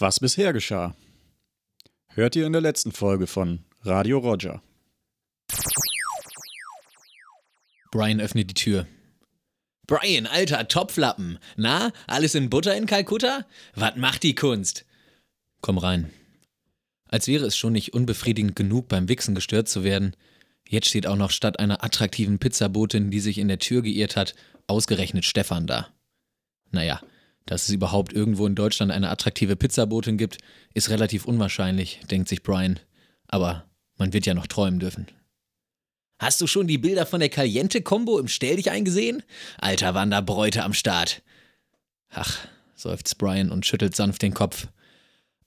Was bisher geschah. Hört ihr in der letzten Folge von Radio Roger. Brian öffnet die Tür. Brian, alter Topflappen. Na, alles in Butter in Kalkutta? Was macht die Kunst? Komm rein. Als wäre es schon nicht unbefriedigend genug, beim Wichsen gestört zu werden. Jetzt steht auch noch statt einer attraktiven Pizzabotin, die sich in der Tür geirrt hat, ausgerechnet Stefan da. Naja, dass es überhaupt irgendwo in Deutschland eine attraktive Pizzabotin gibt, ist relativ unwahrscheinlich, denkt sich Brian. Aber man wird ja noch träumen dürfen. Hast du schon die Bilder von der Caliente-Kombo im Stell dich eingesehen? Alter Wanderbräute am Start. Ach, seufzt Brian und schüttelt sanft den Kopf.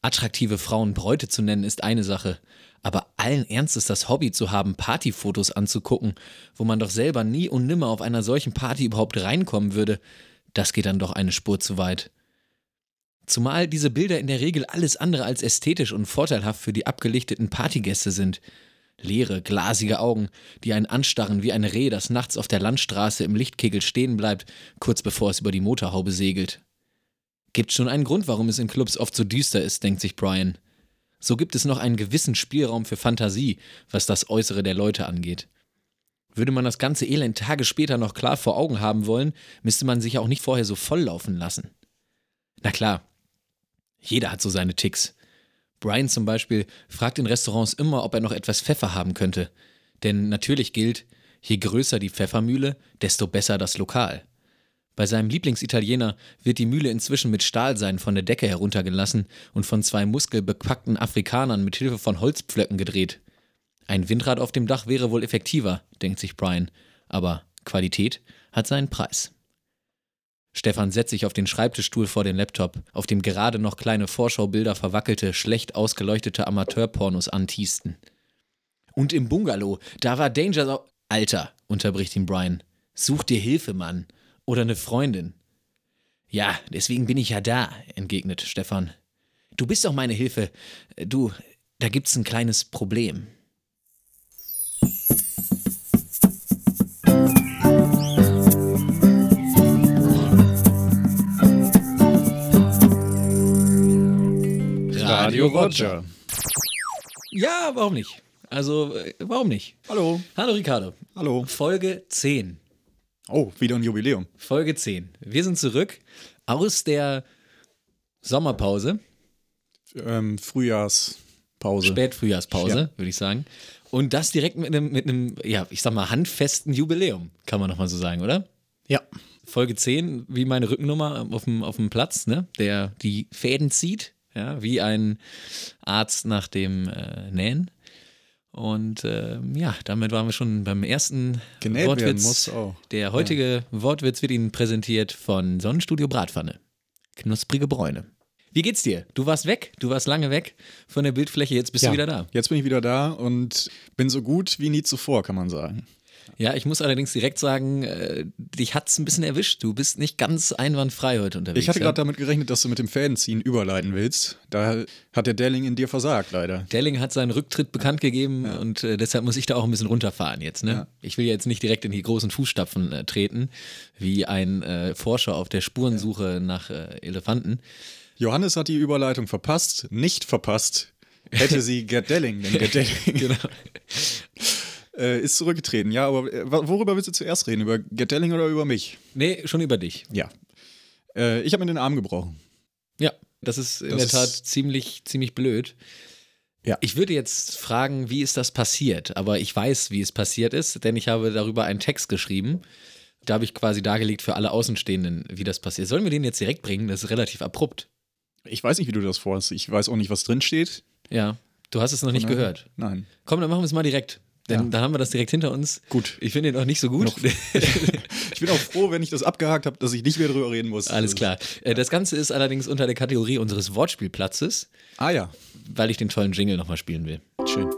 Attraktive Frauen Bräute zu nennen ist eine Sache, aber allen Ernstes das Hobby zu haben, Partyfotos anzugucken, wo man doch selber nie und nimmer auf einer solchen Party überhaupt reinkommen würde, das geht dann doch eine Spur zu weit. Zumal diese Bilder in der Regel alles andere als ästhetisch und vorteilhaft für die abgelichteten Partygäste sind. Leere, glasige Augen, die einen anstarren wie ein Reh, das nachts auf der Landstraße im Lichtkegel stehen bleibt, kurz bevor es über die Motorhaube segelt. Gibt schon einen Grund, warum es in Clubs oft so düster ist, denkt sich Brian. So gibt es noch einen gewissen Spielraum für Fantasie, was das Äußere der Leute angeht. Würde man das ganze Elend Tage später noch klar vor Augen haben wollen, müsste man sich auch nicht vorher so volllaufen lassen. Na klar, jeder hat so seine Ticks. Brian zum Beispiel fragt in Restaurants immer, ob er noch etwas Pfeffer haben könnte. Denn natürlich gilt, je größer die Pfeffermühle, desto besser das Lokal. Bei seinem Lieblingsitaliener wird die Mühle inzwischen mit Stahlsein von der Decke heruntergelassen und von zwei muskelbepackten Afrikanern mit Hilfe von Holzpflöcken gedreht. Ein Windrad auf dem Dach wäre wohl effektiver, denkt sich Brian, aber Qualität hat seinen Preis. Stefan setzt sich auf den Schreibtischstuhl vor den Laptop, auf dem gerade noch kleine Vorschaubilder verwackelte, schlecht ausgeleuchtete Amateurpornos antiesten. Und im Bungalow, da war Danger so. Alter, unterbricht ihn Brian. Such dir Hilfe, Mann. Oder eine Freundin. Ja, deswegen bin ich ja da, entgegnet Stefan. Du bist doch meine Hilfe. Du, da gibt's ein kleines Problem. Radio Roger. Ja, warum nicht? Also, äh, warum nicht? Hallo. Hallo Ricardo. Hallo. Folge 10. Oh, wieder ein Jubiläum. Folge 10. Wir sind zurück aus der Sommerpause, Ähm, Frühjahrspause. Spätfrühjahrspause, Ja. würde ich sagen. Und das direkt mit einem, mit einem, ja, ich sag mal, handfesten Jubiläum, kann man nochmal so sagen, oder? Ja. Folge 10, wie meine Rückennummer auf dem, auf dem Platz, ne? Der die Fäden zieht, ja, wie ein Arzt nach dem äh, Nähen. Und ähm, ja, damit waren wir schon beim ersten Genäht Wortwitz. muss auch. Der heutige Wortwitz wird Ihnen präsentiert von Sonnenstudio Bratpfanne. Knusprige Bräune. Wie geht's dir? Du warst weg, du warst lange weg von der Bildfläche, jetzt bist ja. du wieder da. Jetzt bin ich wieder da und bin so gut wie nie zuvor, kann man sagen. Ja, ich muss allerdings direkt sagen, äh, dich hat's ein bisschen erwischt. Du bist nicht ganz einwandfrei heute unterwegs. Ich hatte ja? gerade damit gerechnet, dass du mit dem Fädenziehen überleiten willst. Da hat der Delling in dir versagt, leider. Delling hat seinen Rücktritt bekannt gegeben und äh, deshalb muss ich da auch ein bisschen runterfahren jetzt. Ne? Ja. Ich will jetzt nicht direkt in die großen Fußstapfen äh, treten, wie ein äh, Forscher auf der Spurensuche nach äh, Elefanten. Johannes hat die Überleitung verpasst, nicht verpasst. Hätte sie Gerd Delling, denn Gerd Delling Genau. Äh, ist zurückgetreten. Ja, aber äh, worüber willst du zuerst reden? Über Gerd Delling oder über mich? Nee, schon über dich. Ja. Äh, ich habe mir den Arm gebrochen. Ja, das ist in Das der Tat ziemlich, ziemlich blöd. Ja. Ich würde jetzt fragen, wie ist das passiert? Aber ich weiß, wie es passiert ist, denn ich habe darüber einen Text geschrieben. Da habe ich quasi dargelegt für alle Außenstehenden, wie das passiert. Sollen wir den jetzt direkt bringen? Das ist relativ abrupt. Ich weiß nicht, wie du das vorhast. Ich weiß auch nicht, was drin steht. Ja, du hast es noch nicht Nein. gehört. Nein. Komm, dann machen wir es mal direkt. Denn Ja. dann haben wir das direkt hinter uns. Gut. Ich finde ihn auch nicht so gut. Ich bin auch froh, wenn ich das abgehakt habe, dass ich nicht mehr drüber reden muss. Alles klar. Äh, Das Ganze ist allerdings unter der Kategorie unseres Wortspielplatzes, Ah ja, weil ich den tollen Jingle nochmal spielen will. schön.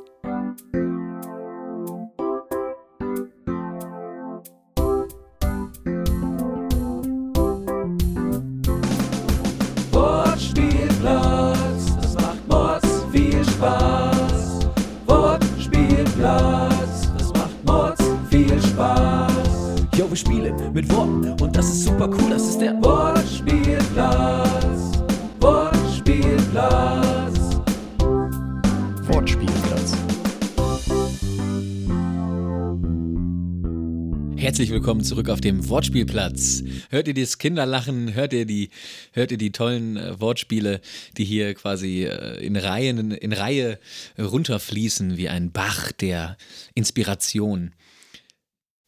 Herzlich willkommen zurück auf dem Wortspielplatz. Hört ihr das Kinderlachen? Hört ihr die, hört ihr die tollen äh, Wortspiele, die hier quasi äh, in, Reihen, in Reihe runterfließen wie ein Bach der Inspiration?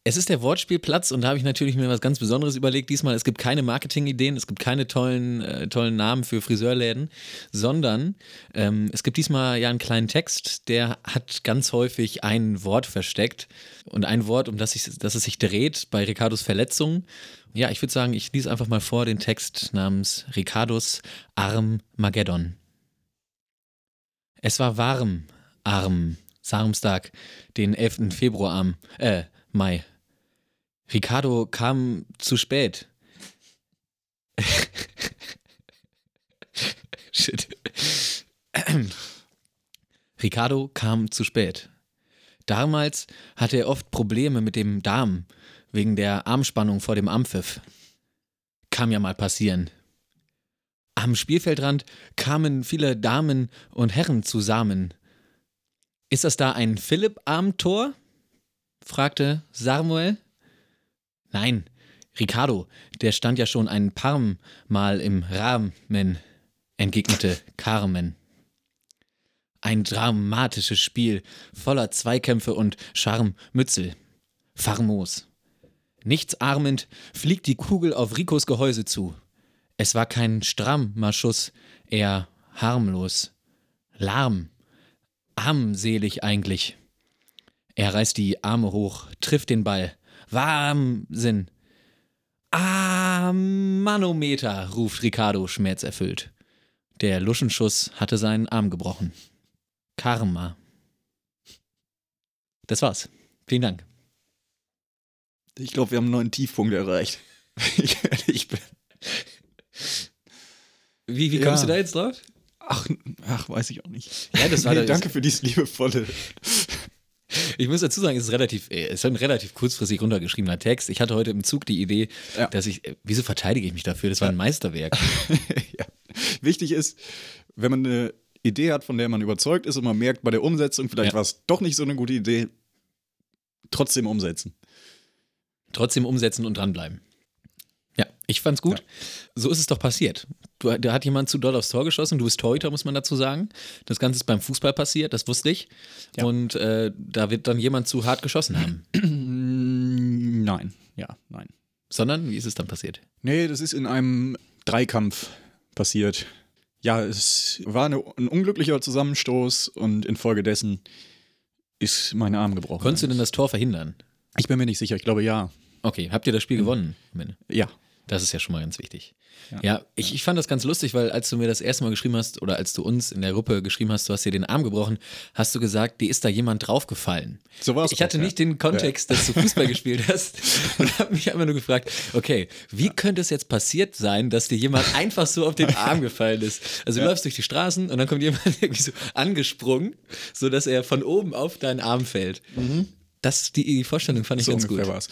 Es ist der Wortspielplatz und da habe ich natürlich mir was ganz Besonderes überlegt. Diesmal, es gibt keine Marketingideen, es gibt keine tollen, äh, tollen Namen für Friseurläden, sondern ähm, es gibt diesmal ja einen kleinen Text, der hat ganz häufig ein Wort versteckt und ein Wort, um das, ich, das es sich dreht bei Ricardos Verletzung. Ja, ich würde sagen, ich lese einfach mal vor den Text namens Ricardos Armageddon. Es war warm, arm, Samstag, den 11. Februar am, äh, Mai. Ricardo kam zu spät. Shit. Ricardo kam zu spät. Damals hatte er oft Probleme mit dem Darm wegen der Armspannung vor dem Ampfiff. Kann ja mal passieren. Am Spielfeldrand kamen viele Damen und Herren zusammen. Ist das da ein Philipp-Armtor? fragte Samuel. Nein, Ricardo, der stand ja schon ein paar Mal im Rahmen, entgegnete Carmen. Ein dramatisches Spiel, voller Zweikämpfe und Scharmützel. Famos. Nichtsahmend fliegt die Kugel auf Ricos Gehäuse zu. Es war kein strammer Schuss, eher harmlos. Lahm. Armselig eigentlich. Er reißt die Arme hoch, trifft den Ball. Wahnsinn. Ah, Manometer, ruft Ricardo schmerzerfüllt. Der Luschenschuss hatte seinen Arm gebrochen. Karma. Das war's. Vielen Dank. Ich glaube, wir haben einen neuen Tiefpunkt erreicht. ich, bin. Wie, wie Ja. kommst du da jetzt drauf? Ach, ach, weiß ich auch nicht. Ja, das war nee, danke für dieses liebevolle. Ich muss dazu sagen, es ist relativ, äh, es ist ein relativ kurzfristig runtergeschriebener Text. Ich hatte heute im Zug die Idee, Ja. dass ich, äh, wieso verteidige ich mich dafür? Das war ein Meisterwerk. ja. Wichtig ist, wenn man eine Idee hat, von der man überzeugt ist und man merkt bei der Umsetzung, vielleicht Ja. war es doch nicht so eine gute Idee, trotzdem umsetzen. Trotzdem umsetzen und dranbleiben. Ja, ich fand's gut. So ist es doch passiert. Du, da hat jemand zu doll aufs Tor geschossen. Du bist Torhüter, muss man dazu sagen. Das Ganze ist beim Fußball passiert, das wusste ich. Ja. Und äh, da wird dann jemand zu hart geschossen haben. Nein, ja, nein. Sondern, wie ist es dann passiert? Nee, das ist in einem Dreikampf passiert. Ja, es war eine, ein unglücklicher Zusammenstoß und infolgedessen ist mein Arm gebrochen. Konntest du denn das Tor verhindern? Ich bin mir nicht sicher, ich glaube ja. Okay, habt ihr das Spiel gewonnen? Ja. Das ist ja schon mal ganz wichtig. Ja, Ja. ich, ich fand das ganz lustig, weil als du mir das erste Mal geschrieben hast oder als du uns in der Gruppe geschrieben hast, du hast dir den Arm gebrochen, hast du gesagt, dir ist da jemand draufgefallen. So war's Ich hatte ja. nicht den Kontext, dass du Fußball gespielt hast und habe mich einfach nur gefragt, okay, wie könnte es jetzt passiert sein, dass dir jemand einfach so auf den Arm gefallen ist? Also du läufst durch die Straßen und dann kommt jemand irgendwie so angesprungen, sodass er von oben auf deinen Arm fällt. Das, die, die Vorstellung fand ich So ganz gut. war's.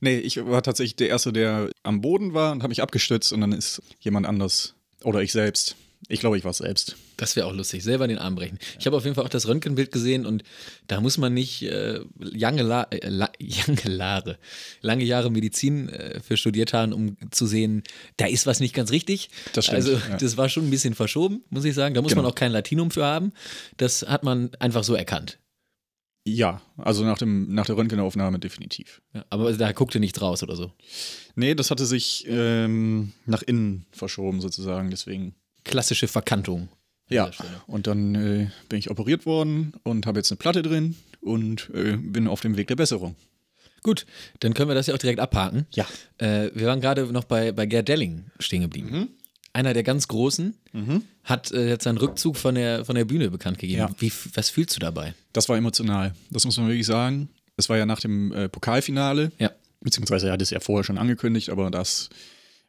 Nee, ich war tatsächlich der Erste, der am Boden war und habe mich abgestützt und dann ist jemand anders oder ich selbst. Ich glaube, ich war es selbst. Das wäre auch lustig, selber den Arm brechen. Ich habe auf jeden Fall auch das Röntgenbild gesehen und da muss man nicht äh, lange, La äh, La Lare, lange Jahre Medizin äh, für studiert haben, um zu sehen, da ist was nicht ganz richtig. Das stimmt, Also ja. das war schon ein bisschen verschoben, muss ich sagen. Da muss Genau. man auch kein Latinum für haben. Das hat man einfach so erkannt. Ja, also nach, dem, nach der Röntgenaufnahme definitiv. Ja, aber da guckte nichts raus oder so. Nee, das hatte sich ähm, nach innen verschoben sozusagen, deswegen. Klassische Verkantung. an Ja, und dann äh, bin ich operiert worden und habe jetzt eine Platte drin und äh, bin auf dem Weg der Besserung. Gut, dann können wir das ja auch direkt abhaken. Ja. Äh, wir waren gerade noch bei, bei Gerd Delling stehen geblieben. Mhm. Einer der ganz Großen hat äh, jetzt seinen Rückzug von der, von der Bühne bekannt gegeben. Ja. Wie, was fühlst du dabei? Das war emotional, das muss man wirklich sagen. Es war ja nach dem äh, Pokalfinale, Ja. beziehungsweise er hat es ja vorher schon angekündigt, aber das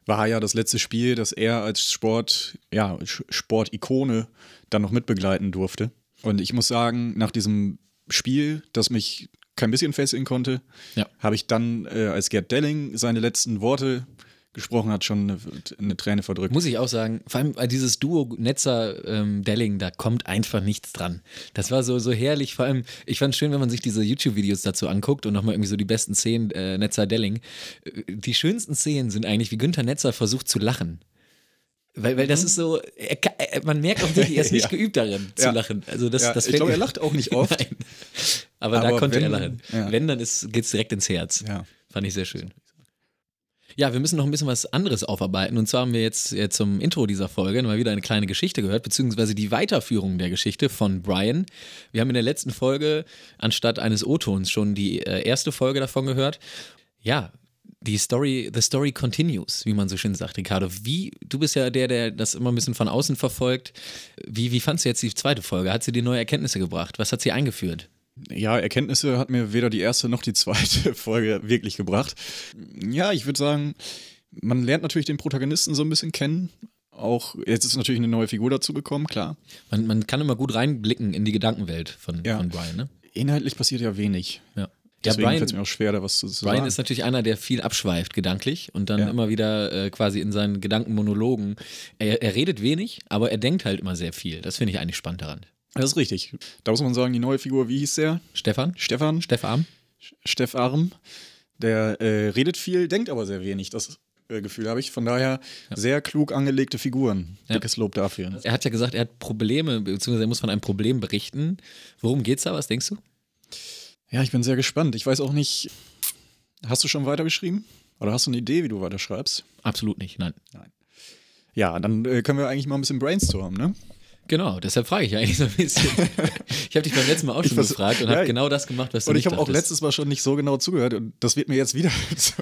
war ja das letzte Spiel, das er als Sport, ja, Sportikone dann noch mitbegleiten durfte. Und ich muss sagen, nach diesem Spiel, das mich kein bisschen fesseln konnte, Ja. habe ich dann, äh, als Gerd Delling seine letzten Worte gesprochen hat, schon eine, eine Träne verdrückt. Muss ich auch sagen, vor allem bei dieses Duo Netzer ähm, Delling, da kommt einfach nichts dran. Das war so, so herrlich. Vor allem, ich fand es schön, wenn man sich diese YouTube-Videos dazu anguckt und nochmal irgendwie so die besten Szenen äh, Netzer Delling. Äh, Die schönsten Szenen sind eigentlich, wie Günther Netzer versucht zu lachen. Weil, weil das ist so, er, er, man merkt auch wirklich, er ist nicht Ja. geübt darin zu Ja. lachen. Also das, Ja, das ich fällt glaube, er lacht auch nicht oft. Nein. Aber, da Aber konnte wenn- er lachen. Wenn, dann geht es direkt ins Herz. Fand ich sehr schön. Ja, wir müssen noch ein bisschen was anderes aufarbeiten. Und zwar haben wir jetzt äh, zum Intro dieser Folge mal wieder eine kleine Geschichte gehört, beziehungsweise die Weiterführung der Geschichte von Brian. Wir haben in der letzten Folge anstatt eines O-Tons schon die äh, erste Folge davon gehört. Ja, die Story, the story continues, wie man so schön sagt, Ricardo. Wie, du bist ja der, der das immer ein bisschen von außen verfolgt. Wie, wie fandst du jetzt die zweite Folge? Hat sie dir neue Erkenntnisse gebracht? Was hat sie eingeführt? Ja, Erkenntnisse hat mir weder die erste noch die zweite Folge wirklich gebracht. Ja, ich würde sagen, man lernt natürlich den Protagonisten so ein bisschen kennen. Auch jetzt ist natürlich eine neue Figur dazu gekommen, klar. Man, man kann immer gut reinblicken in die Gedankenwelt von, Ja. von Brian, ne? Inhaltlich passiert ja wenig. Ja. Ja, Deswegen Brian, fällt es mir auch schwer, da was zu zu Brian sagen. ist natürlich einer, der viel abschweift gedanklich und dann Ja. immer wieder äh, quasi in seinen Gedankenmonologen. Er, er redet wenig, aber er denkt halt immer sehr viel. Das finde ich eigentlich spannend daran. Das ist richtig. Da muss man sagen, die neue Figur, wie hieß der? Stefan? Stefan? Stefan? Steff Arm. Der äh, redet viel, denkt aber sehr wenig. Das äh, Gefühl habe ich. Von daher sehr klug angelegte Figuren. Ja. Dickes Lob dafür. Er hat ja gesagt, er hat Probleme, beziehungsweise er muss von einem Problem berichten. Worum geht's da? Was denkst du? Ja, ich bin sehr gespannt. Ich weiß auch nicht. Hast du schon weitergeschrieben? Oder hast du eine Idee, wie du weiterschreibst? Absolut nicht, nein. Ja, dann äh, können wir eigentlich mal ein bisschen brainstormen, ne? Genau, deshalb frage ich eigentlich so ein bisschen. ich habe dich beim letzten Mal auch schon gefragt und Ja, habe genau das gemacht, was du Und ich habe auch letztes Mal schon nicht so genau zugehört und das wird mir jetzt wieder,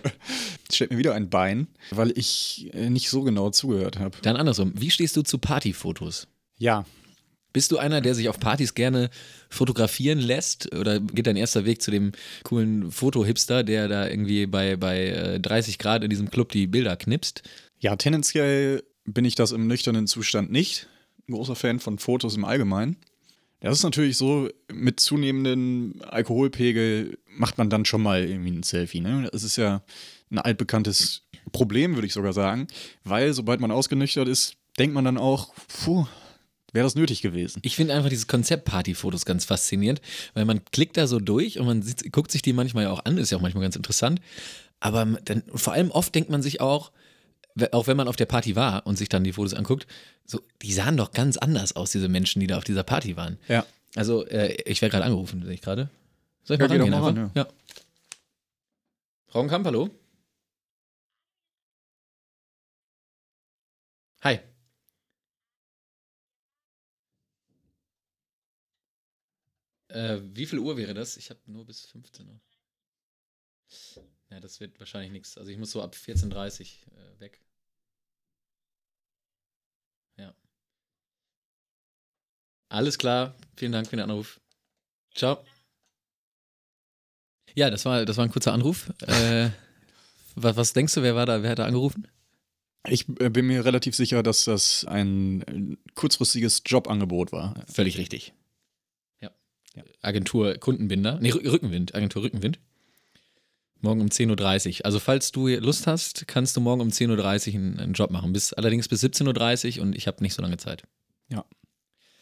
stellt mir wieder ein Bein, weil ich äh, nicht so genau zugehört habe. Dann andersrum, wie stehst du zu Partyfotos? Ja, Bist du einer, der sich auf Partys gerne fotografieren lässt? Oder geht dein erster Weg zu dem coolen Foto-Hipster, der da irgendwie bei, bei äh, 30 Grad in diesem Club die Bilder knipst? ja, tendenziell bin ich das im nüchternen Zustand nicht. Großer Fan von Fotos im Allgemeinen. Das ist natürlich so, mit zunehmendem Alkoholpegel macht man dann schon mal irgendwie ein Selfie. Ne? Das ist ja ein altbekanntes Problem, würde ich sogar sagen, weil sobald man ausgenüchtert ist, denkt man dann auch, puh, wäre das nötig gewesen. Ich finde einfach dieses Konzept Partyfotos ganz faszinierend, weil man klickt da so durch und man sieht, guckt sich die manchmal ja auch an, ist ja auch manchmal ganz interessant. Aber dann, vor allem oft denkt man sich auch, auch wenn man auf der Party war und sich dann die Fotos anguckt, so, die sahen doch ganz anders aus, diese Menschen, die da auf dieser Party waren. Ja. Also, äh, ich werde gerade angerufen, sehe ich gerade. Soll ich Ja, mal rangehen mal ran, ja. Frauenkamp, hallo? Hi. Äh, wie viel Uhr wäre das? Ich habe nur bis 15 Uhr. Ja, das wird wahrscheinlich nichts. Also ich muss so ab 14.30 Uhr äh, weg. Ja. Alles klar. Vielen Dank für den Anruf. Ciao. Ja, das war, das war ein kurzer Anruf. Äh, was, was denkst du, wer war da, wer hat da angerufen? Ich äh, bin mir relativ sicher, dass das ein äh, kurzfristiges Jobangebot war. Völlig richtig. Ja. Ja. Agentur Kundenbinder. Nee, Rü- Rückenwind. Agentur Rückenwind. Morgen um 10.30 Uhr. Also, falls du Lust hast, kannst du morgen um 10.30 Uhr einen, einen Job machen. Bis, allerdings bis 17.30 Uhr und ich habe nicht so lange Zeit.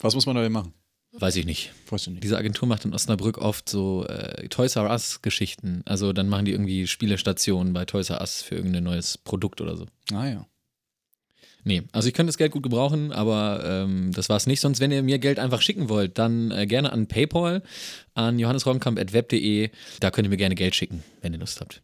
Was muss man da denn machen? Weiß ich nicht. Weißt du nicht. Diese Agentur macht in Osnabrück oft so äh, Toys R Us Geschichten. Also dann machen die irgendwie Spielestationen bei Toys R Us für irgendein neues Produkt oder so. Ah ja. Nee, also ich könnte das Geld gut gebrauchen, aber ähm, das war es nicht. Sonst, wenn ihr mir Geld einfach schicken wollt, dann äh, gerne an PayPal, an johannesroggenkamp.web.de. Da könnt ihr mir gerne Geld schicken, wenn ihr Lust habt.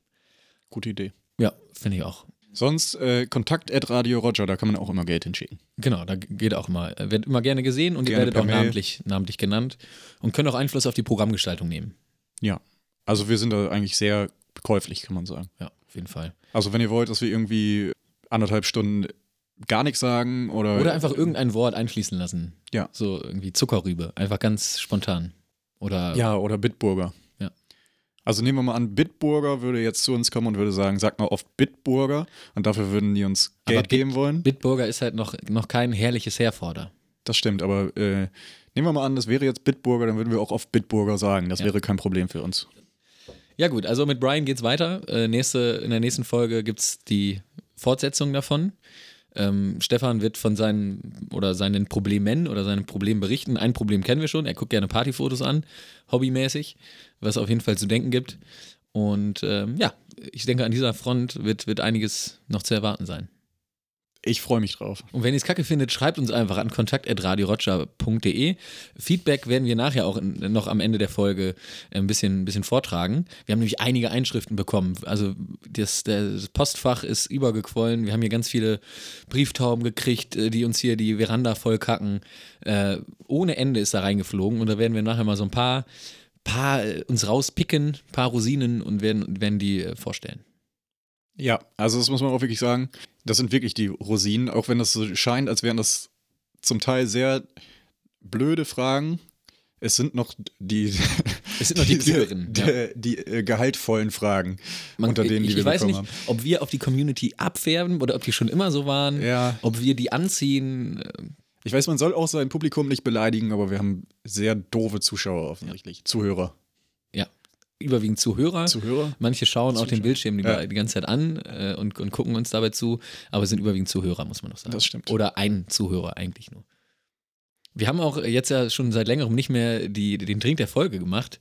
Gute Idee. Ja, finde ich auch. Sonst äh, Kontakt at Radio Roger, da kann man auch immer Geld hinschicken. Genau, da geht auch mal. äh, Wird immer gerne gesehen und ihr Gerne werdet per auch namentlich, namentlich genannt und könnt auch Einfluss auf die Programmgestaltung nehmen. Ja. Also wir sind da eigentlich sehr käuflich, kann man sagen. Ja, auf jeden Fall. Also wenn ihr wollt, dass wir irgendwie anderthalb Stunden gar nichts sagen oder. Oder einfach irgendein Wort einfließen lassen. Ja. So irgendwie Zuckerrübe. Einfach ganz spontan. Oder Ja, oder Bitburger. Also nehmen wir mal an, Bitburger würde jetzt zu uns kommen und würde sagen, sag mal oft Bitburger und dafür würden die uns Aber Geld Bit- geben wollen. Bitburger ist halt noch, noch kein herrliches Herforder. Das stimmt, aber äh, nehmen wir mal an, das wäre jetzt Bitburger, dann würden wir auch oft Bitburger sagen. Das Ja. wäre kein Problem für uns. Ja, gut, also mit Brian geht's weiter. Äh, nächste, in der nächsten Folge gibt's die Fortsetzung davon. Ähm, Stefan wird von seinen oder seinen Problemen oder seinen Problemen berichten. Ein Problem kennen wir schon. Er guckt gerne Partyfotos an, hobbymäßig, was auf jeden Fall zu denken gibt. Und ähm, ja, ich denke, an dieser Front wird, wird einiges noch zu erwarten sein. Ich freue mich drauf. Und wenn ihr es kacke findet, schreibt uns einfach an kontakt.radioroger.de. Feedback werden wir nachher auch in, noch am Ende der Folge ein bisschen, ein bisschen vortragen. Wir haben nämlich einige Einschriften bekommen. Also das, das Postfach ist übergequollen. Wir haben hier ganz viele Brieftauben gekriegt, äh, die uns hier die Veranda vollkacken. Äh, ohne Ende ist da reingeflogen. Und da werden wir nachher mal so ein paar, paar äh, uns rauspicken, ein paar Rosinen und werden, werden die äh, vorstellen. Ja, also das muss man auch wirklich sagen. Das sind wirklich die Rosinen, auch wenn das so scheint, als wären das zum Teil sehr blöde Fragen. Es sind noch die, Es sind noch die klügeren, die, ja. die, äh, gehaltvollen Fragen, Man- unter denen ich, die wir ich weiß bekommen nicht, ob wir auf die Community abfärben oder ob die schon immer so waren, haben. Ja, ob wir die anziehen. ich weiß, man soll auch sein Publikum nicht beleidigen, aber wir haben sehr doofe Zuschauer offensichtlich. Zuhörer. Überwiegend Zuhörer. Zuhörer? Manche schauen auch den Zuschauer. Bildschirm die, Ja. die ganze Zeit an äh, und, und gucken uns dabei zu, aber sind überwiegend Zuhörer, muss man noch sagen. Das stimmt. Oder ein Zuhörer eigentlich nur. Wir haben auch jetzt ja schon seit längerem nicht mehr die, den Drink der Folge gemacht.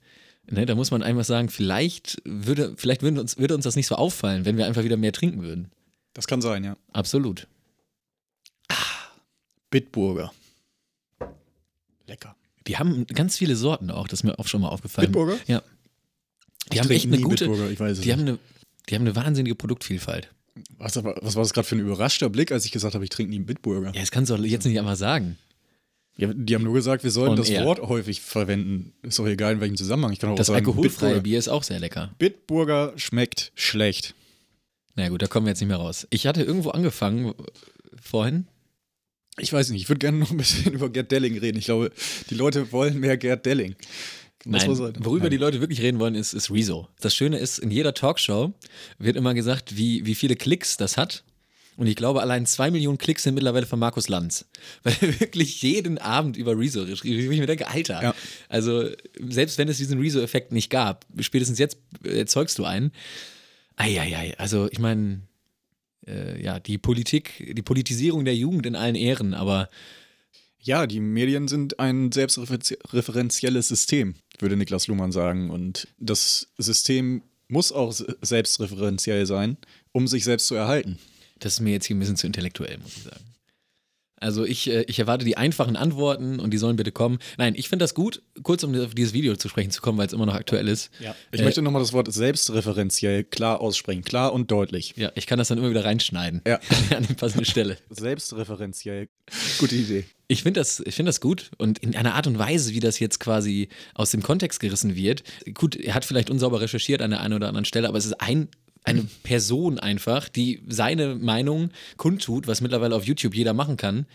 Ne, da muss man einfach sagen, vielleicht würde, vielleicht würde uns, würde uns das nicht so auffallen, wenn wir einfach wieder mehr trinken würden. Das kann sein, ja. Absolut. Bitburger. Lecker. Die haben ganz viele Sorten auch, das ist mir auch schon mal aufgefallen. Bitburger? Ja. Die haben echt eine gute, Bitburger, ich weiß es die haben nicht. eine, die haben eine wahnsinnige Produktvielfalt. Was, was war das gerade für ein überraschter Blick, als ich gesagt habe, ich trinke nie einen Bitburger? Ja, das kannst du doch jetzt nicht einfach sagen. Ja, die haben nur gesagt, wir sollen das. Wort häufig verwenden. Ist doch egal, in welchem Zusammenhang. Ich kann auch Das sagen, alkoholfreie Bitburger. Bier ist auch sehr lecker. Bitburger schmeckt schlecht. Na gut, da kommen wir jetzt nicht mehr raus. Ich hatte irgendwo angefangen vorhin. Ich weiß nicht, ich würde gerne noch ein bisschen über Gerd Delling reden. Ich glaube, die Leute wollen mehr Gerd Delling. Nein, worüber Nein. die Leute wirklich reden wollen, ist, ist Rezo. Das Schöne ist, in jeder Talkshow wird immer gesagt, wie, wie viele Klicks das hat. Und ich glaube, allein zwei Millionen Klicks sind mittlerweile von Markus Lanz. Weil er wirklich jeden Abend über Rezo geschrieben Wo ich mir denke, Alter, Ja. also selbst wenn es diesen Rezo-Effekt nicht gab, spätestens jetzt erzeugst du einen. Eieiei, also ich meine, äh, ja, die Politik, die Politisierung der Jugend in allen Ehren, aber Ja, die Medien sind ein selbstreferenzielles System, würde Niklas Luhmann sagen. Und das System muss auch se- selbstreferenziell sein, um sich selbst zu erhalten. Das ist mir jetzt hier ein bisschen zu intellektuell, muss ich sagen. Also ich, äh, ich erwarte die einfachen Antworten und die sollen bitte kommen. Nein, ich finde das gut, kurz um auf dieses Video zu sprechen zu kommen, weil es immer noch aktuell ist. Ich Äh, möchte nochmal das Wort selbstreferenziell klar aussprechen. Klar und deutlich. Ja, ich kann das dann immer wieder reinschneiden. Ja. An die passende Stelle. Selbstreferenziell. Gute Idee. Ich finde das, ich find das gut und in einer Art und Weise, wie das jetzt quasi aus dem Kontext gerissen wird. Gut, er hat vielleicht unsauber recherchiert an der einen oder anderen Stelle, aber es ist ein, eine Person einfach, die seine Meinung kundtut, was mittlerweile auf YouTube jeder machen kann.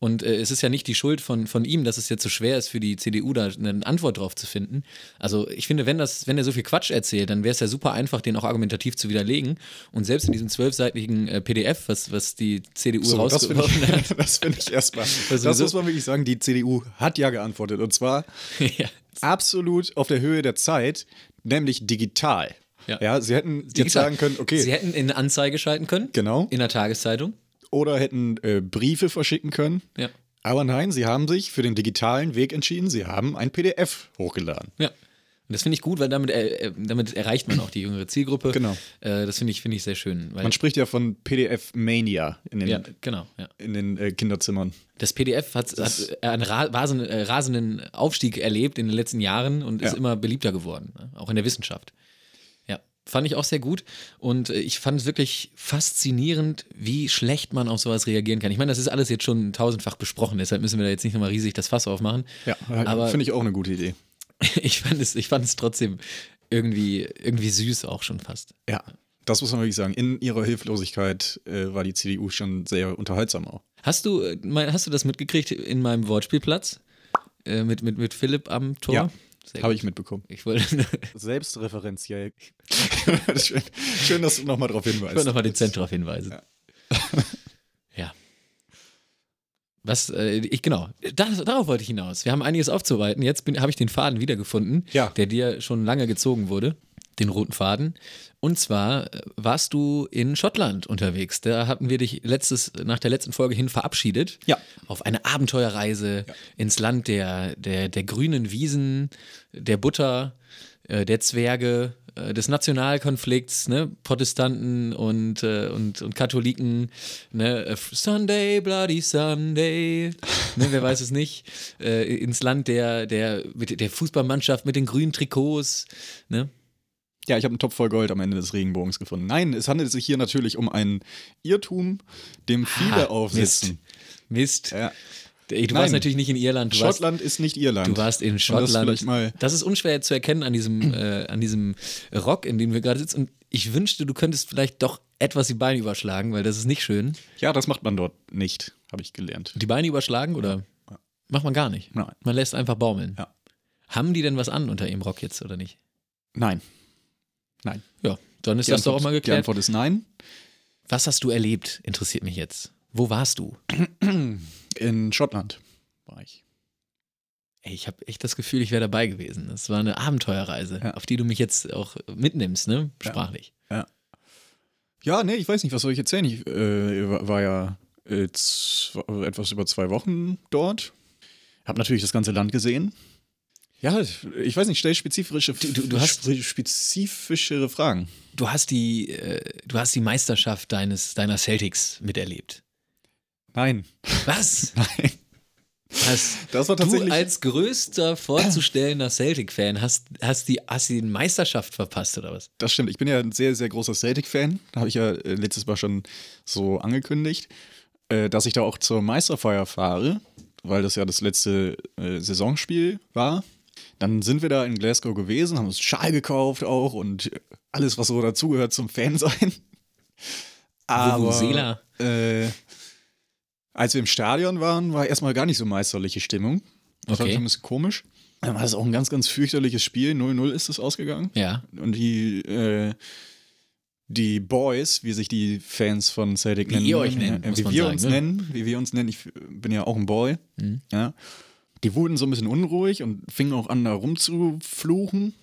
Und äh, es ist ja nicht die Schuld von, von ihm, dass es jetzt so schwer ist für die CDU, da eine Antwort drauf zu finden. Also ich finde, wenn, das, wenn er so viel Quatsch erzählt, dann wäre es ja super einfach, den auch argumentativ zu widerlegen. Und selbst in diesem zwölfseitigen äh, PDF, was, was die CDU So, das finde rausgeworfen hat, das find ich erstmal. Das sowieso- muss man wirklich sagen. Die CDU hat ja geantwortet. Und zwar ja, absolut auf der Höhe der Zeit, nämlich digital. Ja. sie hätten jetzt sagen können, okay, Sie hätten in eine Anzeige schalten können. Genau. In der Tageszeitung. oder hätten äh, Briefe verschicken können. Ja. Aber nein, sie haben sich für den digitalen Weg entschieden. Sie haben ein PDF hochgeladen. Ja. Und das finde ich gut, weil damit, äh, äh, damit erreicht man auch die jüngere Zielgruppe. Genau. Äh, das finde ich, finde ich sehr schön. Man spricht ja von PDF-Mania in den, ja, genau. Ja. in den äh, Kinderzimmern. Das PDF hat, hat einen ra rasenden, äh, rasenden Aufstieg erlebt in den letzten Jahren und ist Ja. immer beliebter geworden, ne? auch in der Wissenschaft. Fand ich auch sehr gut und äh, ich fand es wirklich faszinierend, wie schlecht man auf sowas reagieren kann. Ich meine, das ist alles jetzt schon tausendfach besprochen, deshalb müssen wir da jetzt nicht nochmal riesig das Fass aufmachen. Ja, aber finde ich auch eine gute Idee. ich fand es, ich fand es trotzdem irgendwie, irgendwie süß auch schon fast. Ja, das muss man wirklich sagen. In ihrer Hilflosigkeit äh, war die CDU schon sehr unterhaltsam auch. Hast du, äh, mein, hast du das mitgekriegt in meinem Wortspielplatz? Äh, mit, mit, mit Philipp am Tor? Ja, Habe ich mitbekommen. Ich wollte Selbstreferenziell. schön, schön, dass du nochmal darauf ich hinweist. wollte nochmal dezent darauf hinweisen. Ja. Ja. Was, äh, ich, genau, das, darauf wollte ich hinaus. Wir haben einiges aufzuarbeiten. Jetzt habe ich den Faden wiedergefunden, Ja. der dir schon lange gezogen wurde. Den roten Faden. Und zwar äh, warst du in Schottland unterwegs. Da hatten wir dich letztes, nach der letzten Folge hin verabschiedet. Ja. Auf eine Abenteuerreise ins Land der, der, der grünen Wiesen, der Butter, äh, der Zwerge, äh, des Nationalkonflikts, ne? Protestanten und, und, und Katholiken, ne? Sunday, Bloody Sunday, ne? wer weiß es nicht, ins Land der, der, der Fußballmannschaft mit den grünen Trikots, ne? Ja, ich habe einen Topf voll Gold am Ende des Regenbogens gefunden. Nein, es handelt sich hier natürlich um einen Irrtum, dem viele Ah, aufsitzen. Mist. Ja. Ey, Du Nein. warst natürlich nicht in Irland. Du warst, Schottland ist nicht Irland. du warst in Das, Schottland. mal, Das ist unschwer zu erkennen an diesem, äh, an diesem Rock, in dem wir gerade sitzen. Und ich wünschte, du könntest vielleicht doch etwas die Beine überschlagen, weil das ist nicht schön. ja, das macht man dort nicht, habe ich gelernt. Die Beine überschlagen oder macht man gar nicht? Nein. Man lässt einfach baumeln. Ja. Haben die denn was an unter ihrem Rock jetzt oder nicht? Nein. Nein. Ja, dann ist Die das doch auch Antwort- mal Die geklärt. Antwort ist nein. Was hast du erlebt? Interessiert mich jetzt. Wo warst du? In Schottland war ich. Ey, ich habe echt das Gefühl, ich wäre dabei gewesen. Das war eine Abenteuerreise, Ja. auf die du mich jetzt auch mitnimmst, ne? Sprachlich. Ja, nee, ich weiß nicht, was soll ich erzählen? Ich äh, war ja äh, etwas über zwei Wochen dort. Hab natürlich das ganze Land gesehen. Ja, ich weiß nicht, stell spezifische, du- du hast- spe- spezifischere Fragen. Du hast die, äh, du hast die Meisterschaft deines, deiner Celtics miterlebt. Nein. Was? Nein. Was? Das war Du tatsächlich. als größter vorzustellender Celtic-Fan hast, hast, die, hast die Meisterschaft verpasst oder was? Das stimmt. Ich bin ja ein sehr, sehr großer Celtic-Fan. Da habe ich ja äh, letztes Mal schon so angekündigt, äh, dass ich da auch zur Meisterfeier fahre, weil das ja das letzte äh, Saisonspiel war. Dann sind wir da in Glasgow gewesen, haben uns Schal gekauft auch und alles, was so dazugehört zum Fansein. Aber äh, als wir im Stadion waren, war erstmal gar nicht so meisterliche Stimmung. Das war Okay. schon ein bisschen komisch. Dann war das auch ein ganz, ganz fürchterliches Spiel. 0-0 ist es ausgegangen. Ja. Und die, äh, die Boys, wie sich die Fans von Celtic Wie nennen, ihr euch nennt, äh, wie wir sagen, uns ne? nennen, wie wir uns nennen, ich bin ja auch ein Boy, Mhm. ja, die wurden so ein bisschen unruhig und fingen auch an, da rumzufluchen.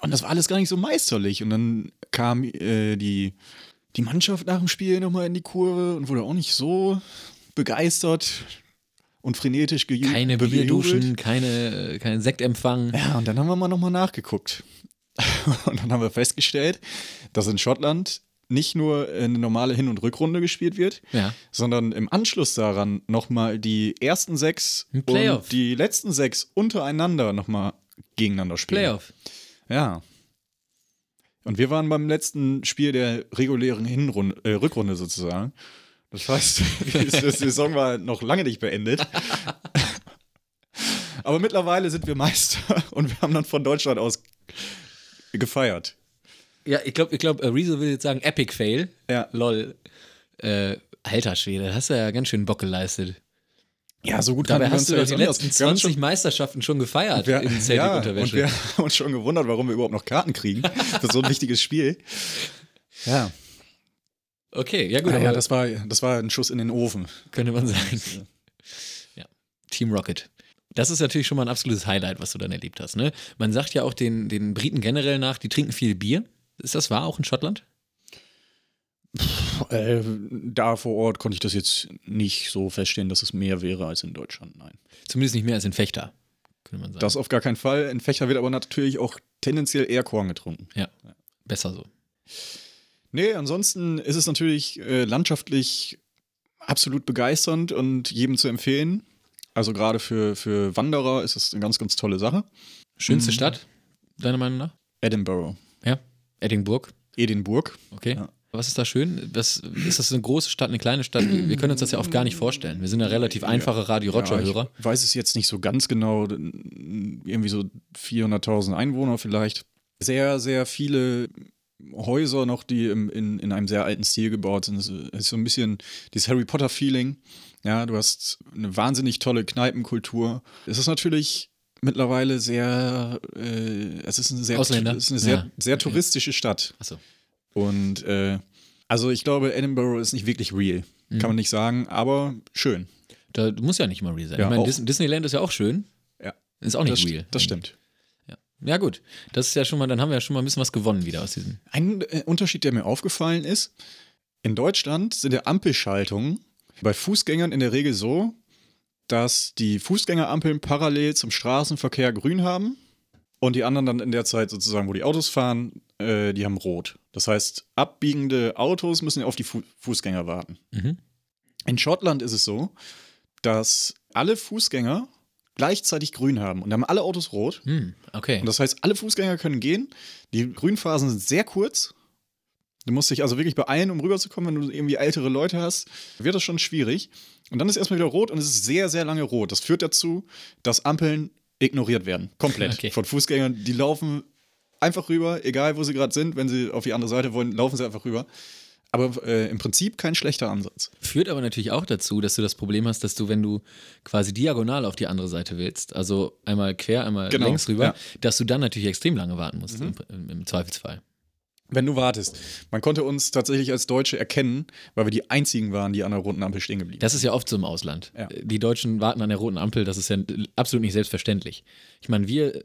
Und das war alles gar nicht so meisterlich. Und dann kam äh, die, die Mannschaft nach dem Spiel nochmal in die Kurve und wurde auch nicht so begeistert und frenetisch geju- Keine. Bierduschen, keine, kein Sektempfang. Ja, und dann haben wir mal nochmal nachgeguckt. Und dann haben wir festgestellt, dass in Schottland nicht nur eine normale Hin- und Rückrunde gespielt wird, Ja. sondern im Anschluss daran nochmal die ersten sechs und die letzten sechs untereinander nochmal gegeneinander spielen. Playoff. Ja. Und wir waren beim letzten Spiel der regulären Hinrunde, äh, Rückrunde sozusagen. Das heißt, die Saison war noch lange nicht beendet. Aber mittlerweile sind wir Meister und wir haben dann von Deutschland aus gefeiert. Ja, ich glaube, ich glaub, äh, Rezo will jetzt sagen Epic Fail. Ja. Lol. Äh, alter Schwede, da hast du ja ganz schön Bock geleistet. Ja, so gut Dabei hast du ja doch die letzten aus. Wir haben 20 Meisterschaften schon gefeiert Wir, in ja, und Celtic-Unterwäsche. wir haben uns schon gewundert, warum wir überhaupt noch Karten kriegen für so ein wichtiges Spiel. Ja, Okay, ja gut, ja, aber ja das, war, das war ein Schuss in den Ofen. könnte man sagen. ja. Team Rocket. Das ist natürlich schon mal ein absolutes Highlight, was du dann erlebt hast. Ne? Man sagt ja auch den, den Briten generell nach, die trinken viel Bier. Ist das wahr, auch in Schottland? Äh, da vor Ort konnte ich das jetzt nicht so feststellen, dass es mehr wäre als in Deutschland. Nein. Zumindest nicht mehr als in Fechter, könnte man sagen. Das auf gar keinen Fall. In Fechter wird aber natürlich auch tendenziell eher Korn getrunken. ja, besser so. Nee, ansonsten ist es natürlich äh, landschaftlich absolut begeisternd und jedem zu empfehlen. Also gerade für, für Wanderer ist es eine ganz, ganz tolle Sache. Schönste Mhm. Stadt, deiner Meinung nach? Edinburgh. Ja. Edinburgh. Edinburgh. Okay. Ja. Was ist da schön? Was, ist das eine große Stadt, eine kleine Stadt? Wir können uns das ja oft gar nicht vorstellen. Wir sind ja relativ einfache Radio Roger-Hörer. Ja, ich weiß es jetzt nicht so ganz genau. Irgendwie so 400.000 Einwohner vielleicht. Sehr, sehr viele Häuser noch, die im, in, in einem sehr alten Stil gebaut sind. Es ist so ein bisschen dieses Harry Potter-Feeling. Ja, du hast eine wahnsinnig tolle Kneipenkultur. Es ist natürlich mittlerweile sehr, äh, es ist eine sehr, Ausländer? es ist eine sehr, Ja. sehr touristische Stadt. Achso. Und äh, also ich glaube, Edinburgh ist nicht wirklich real. Mhm. Kann man nicht sagen, aber schön. Da muss ja nicht mal real sein. Ja, ich meine. Dis Disneyland ist ja auch schön. Ja. Ist auch nicht das, real. Das stimmt. Ja, gut. Das ist ja schon mal, dann haben wir ja schon mal ein bisschen was gewonnen wieder aus diesem. Ein äh, Unterschied, der mir aufgefallen ist, in Deutschland sind ja Ampelschaltungen bei Fußgängern in der Regel so, dass die Fußgängerampeln parallel zum Straßenverkehr grün haben und die anderen dann in der Zeit sozusagen, wo die Autos fahren, äh, die haben rot. Das heißt, abbiegende Autos müssen auf die Fu Fußgänger warten. Mhm. In Schottland ist es so, dass alle Fußgänger gleichzeitig grün haben und haben alle Autos rot. Hm, okay. Und das heißt, alle Fußgänger können gehen. Die Grünphasen sind sehr kurz. Du musst dich also wirklich beeilen, um rüberzukommen. Wenn du irgendwie ältere Leute hast, wird das schon schwierig. Und dann ist erstmal wieder rot und es ist sehr, sehr lange rot. Das führt dazu, dass Ampeln ignoriert werden. Komplett. Okay. Von Fußgängern. Die laufen einfach rüber, egal wo sie gerade sind. Wenn sie auf die andere Seite wollen, laufen sie einfach rüber. Aber äh, im Prinzip kein schlechter Ansatz. Führt aber natürlich auch dazu, dass du das Problem hast, dass du, wenn du quasi diagonal auf die andere Seite willst, also einmal quer, einmal Genau, längs rüber, ja. dass du dann natürlich extrem lange warten musst, im, im, im Zweifelsfall. Wenn du wartest. Man konnte uns tatsächlich als Deutsche erkennen, weil wir die einzigen waren, die an der roten Ampel stehen geblieben Das ist ja oft so im Ausland. Ja. Die Deutschen warten an der roten Ampel, das ist ja absolut nicht selbstverständlich. Ich meine, wir äh,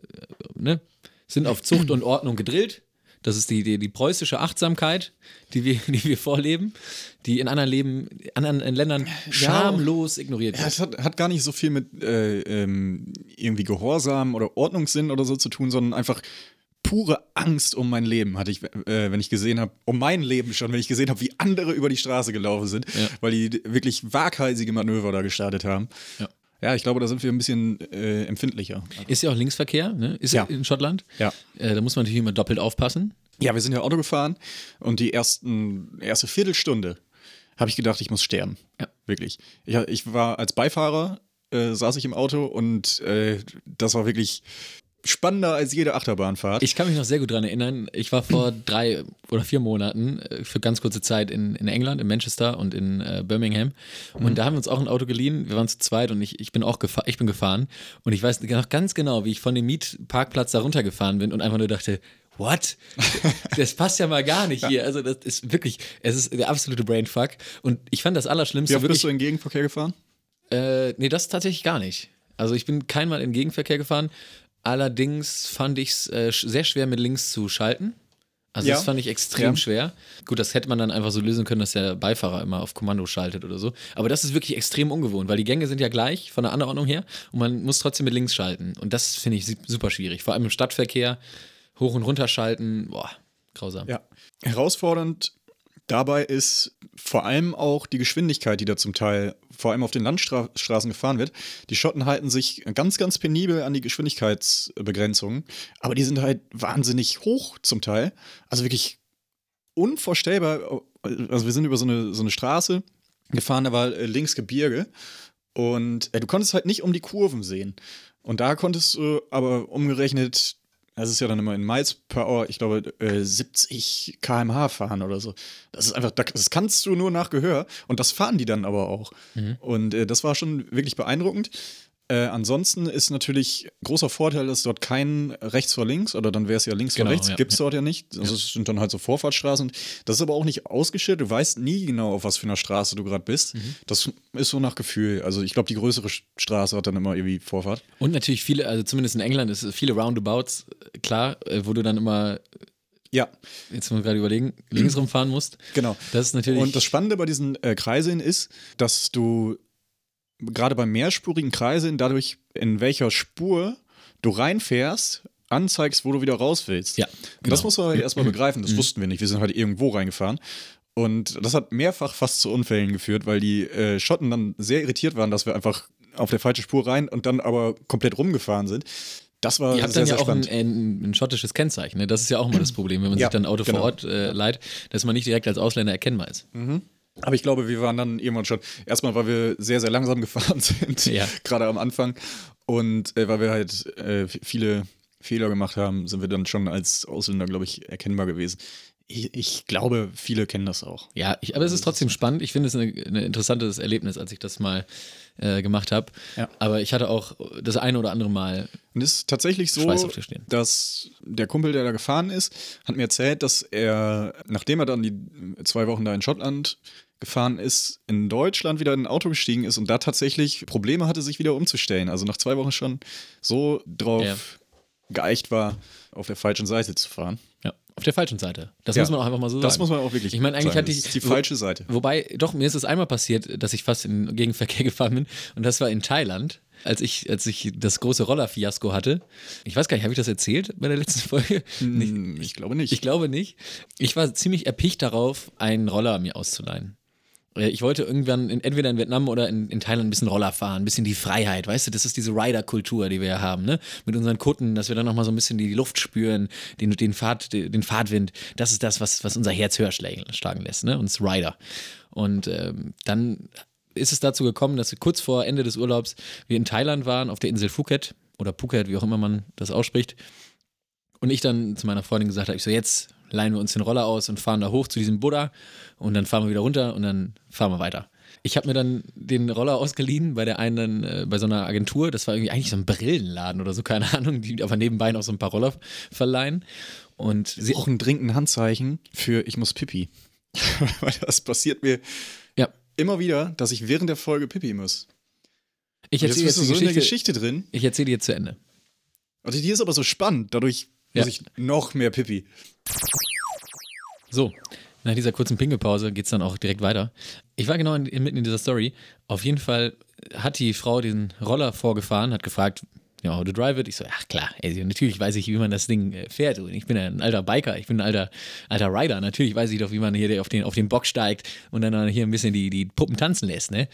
ne, sind auf Zucht und Ordnung gedrillt. Das ist die, die, die preußische Achtsamkeit, die wir, die wir vorleben, die in anderen, Leben, anderen Ländern schamlos ignoriert Ja, wird. es hat, hat gar nicht so viel mit äh, ähm, irgendwie Gehorsam oder Ordnungssinn oder so zu tun, sondern einfach pure Angst um mein Leben hatte ich, äh, wenn ich gesehen habe, um mein Leben schon, wenn ich gesehen habe, wie andere über die Straße gelaufen sind, Ja. weil die wirklich waghalsige Manöver da gestartet haben. Ja. Ja, ich glaube, da sind wir ein bisschen äh, empfindlicher. Ist ja auch Linksverkehr, ne? Ist ja in Schottland. Ja. Äh, da muss man natürlich immer doppelt aufpassen. Ja, wir sind ja Auto gefahren und die ersten, erste Viertelstunde habe ich gedacht, ich muss sterben. Ja. Wirklich. Ich, ich war als Beifahrer, äh, saß ich im Auto und äh, das war wirklich spannender als jede Achterbahnfahrt. Ich kann mich noch sehr gut daran erinnern. Ich war vor drei oder vier Monaten äh, für ganz kurze Zeit in, in England, in Manchester und in äh, Birmingham. Und da haben wir uns auch ein Auto geliehen. Wir waren zu zweit und ich, ich bin auch gefa ich bin gefahren. Und ich weiß noch ganz genau, wie ich von dem Mietparkplatz da runtergefahren bin und einfach nur dachte, What? Das passt ja mal gar nicht hier. Also, das ist wirklich, es ist der absolute Brainfuck. Und ich fand das Allerschlimmste Wie oft wirklich. bist du in Gegenverkehr gefahren? Äh, nee, das tatsächlich gar nicht. Also ich bin keinmal in Gegenverkehr gefahren. Allerdings fand ich es äh, sehr schwer mit links zu schalten. Also Ja. das fand ich extrem Ja. schwer. Gut, das hätte man dann einfach so lösen können, dass der Beifahrer immer auf Kommando schaltet oder so. Aber das ist wirklich extrem ungewohnt, weil die Gänge sind ja gleich von der Anordnung her und man muss trotzdem mit links schalten. Und das finde ich su- super schwierig. Vor allem im Stadtverkehr hoch und runter schalten, boah, grausam. Ja. Herausfordernd dabei ist vor allem auch die Geschwindigkeit, die da zum Teil vor allem auf den Landstraßen gefahren wird. Die Schotten halten sich ganz, ganz penibel an die Geschwindigkeitsbegrenzungen, aber die sind halt wahnsinnig hoch zum Teil. Also wirklich unvorstellbar. Also wir sind über so eine, so eine Straße gefahren, da war äh, links Gebirge und äh, du konntest halt nicht um die Kurven sehen. Und da konntest du aber umgerechnet, das ist ja dann immer in Miles per Hour, ich glaube, äh, 70 km/h fahren oder so. Das ist einfach, das kannst du nur nach Gehör und das fahren die dann aber auch. Und äh, das war schon wirklich beeindruckend. Äh, ansonsten ist natürlich großer Vorteil, dass dort kein rechts vor links oder dann wäre es ja links Genau, vor rechts, ja, gibt es ja. dort ja nicht. Also es sind dann halt so Vorfahrtsstraßen. Das ist aber auch nicht ausgeschildert. Du weißt nie genau, auf was für einer Straße du gerade bist. Mhm. Das ist so nach Gefühl. Also ich glaube, die größere Straße hat dann immer irgendwie Vorfahrt. Und natürlich viele, also zumindest in England ist es viele Roundabouts, äh, klar, äh, wo du dann immer, Ja, jetzt muss man gerade überlegen, links rumfahren musst. genau. Das ist natürlich. Und das Spannende bei diesen äh, Kreiseln ist, dass du gerade bei mehrspurigen Kreiseln dadurch, in welcher Spur du reinfährst, anzeigst, wo du wieder raus willst. Ja, Und genau. das musst du halt erstmal begreifen. Das wussten wir nicht. Wir sind halt irgendwo reingefahren. Und das hat mehrfach fast zu Unfällen geführt, weil die äh, Schotten dann sehr irritiert waren, dass wir einfach auf der falschen Spur rein und dann aber komplett rumgefahren sind. Das war Ihr habt sehr, dann ja sehr auch ein, ein, ein schottisches Kennzeichen. Ne? Das ist ja auch immer das Problem, wenn man Ja, sich dann ein Auto genau. vor Ort äh, leiht, dass man nicht direkt als Ausländer erkennbar ist. Aber ich glaube, wir waren dann irgendwann schon, erstmal, weil wir sehr, sehr langsam gefahren sind, Ja. gerade am Anfang. Und äh, weil wir halt äh, viele Fehler gemacht haben, sind wir dann schon als Ausländer, glaube ich, erkennbar gewesen. Ich, ich glaube, viele kennen das auch. Ja, ich, aber es ist trotzdem spannend. Ich finde es ein interessantes Erlebnis, als ich das mal äh, gemacht habe. Ja. Aber ich hatte auch das eine oder andere Mal. Und es ist tatsächlich so, dass der Kumpel, der da gefahren ist, hat mir erzählt, dass er, nachdem er dann die zwei Wochen da in Schottland gefahren ist, in Deutschland wieder in ein Auto gestiegen ist und da tatsächlich Probleme hatte, sich wieder umzustellen. Also nach zwei Wochen schon so drauf Ja. geeicht war, auf der falschen Seite zu fahren. Ja, auf der falschen Seite. Das Ja. muss man auch einfach mal so Das sagen. muss man auch wirklich Ich meine, eigentlich sagen. hatte ich. Das ist die falsche Seite. Wobei, doch, mir ist es einmal passiert, dass ich fast in den Gegenverkehr gefahren bin. Und das war in Thailand, als ich, als ich das große Roller-Fiasko hatte. Ich weiß gar nicht, habe ich das erzählt bei der letzten Folge? Hm, ich glaube nicht. Ich glaube nicht. Ich war ziemlich erpicht darauf, einen Roller mir auszuleihen. Äh, Ich wollte irgendwann in, entweder in Vietnam oder in, in Thailand ein bisschen Roller fahren, ein bisschen die Freiheit, weißt du, das ist diese Rider-Kultur, die wir ja haben, ne? Mit unseren Kutten, dass wir dann nochmal so ein bisschen die Luft spüren, den, den, Fahrt, den Fahrtwind. Das ist das, was, was unser Herz höher schlagen lässt, ne? Uns Rider. Und ähm, dann ist es dazu gekommen, dass wir kurz vor Ende des Urlaubs wir in Thailand waren, auf der Insel Phuket oder Phuket, wie auch immer man das ausspricht. Und ich dann zu meiner Freundin gesagt habe, ich so, jetzt leihen wir uns den Roller aus und fahren da hoch zu diesem Buddha und dann fahren wir wieder runter und dann fahren wir weiter. Ich habe mir dann den Roller ausgeliehen bei der einen, äh, bei so einer Agentur, das war irgendwie eigentlich so ein Brillenladen oder so, keine Ahnung, die aber nebenbei noch so ein paar Roller verleihen. Und sie, auch ein dringendes Handzeichen für ich muss Pipi. Weil das passiert mir ja, immer wieder, dass ich während der Folge Pipi muss. ich Jetzt erzähle jetzt die so in der Geschichte, Geschichte drin. ich erzähle die jetzt zu Ende. Und die ist aber so spannend. Dadurch Ja. muss ich noch mehr Pipi. So, nach dieser kurzen Pinkelpause geht es dann auch direkt weiter. Ich war genau in, mitten in dieser Story. Auf jeden Fall hat die Frau den Roller vorgefahren, hat gefragt, ja, how to drive it? Ich so, ach klar, ey, natürlich weiß ich, wie man das Ding äh, fährt. Und Ich bin ein alter Biker, ich bin ein alter, alter Rider. Natürlich weiß ich doch, wie man hier auf den, auf den Bock steigt und dann hier ein bisschen die, die Puppen tanzen lässt, ne?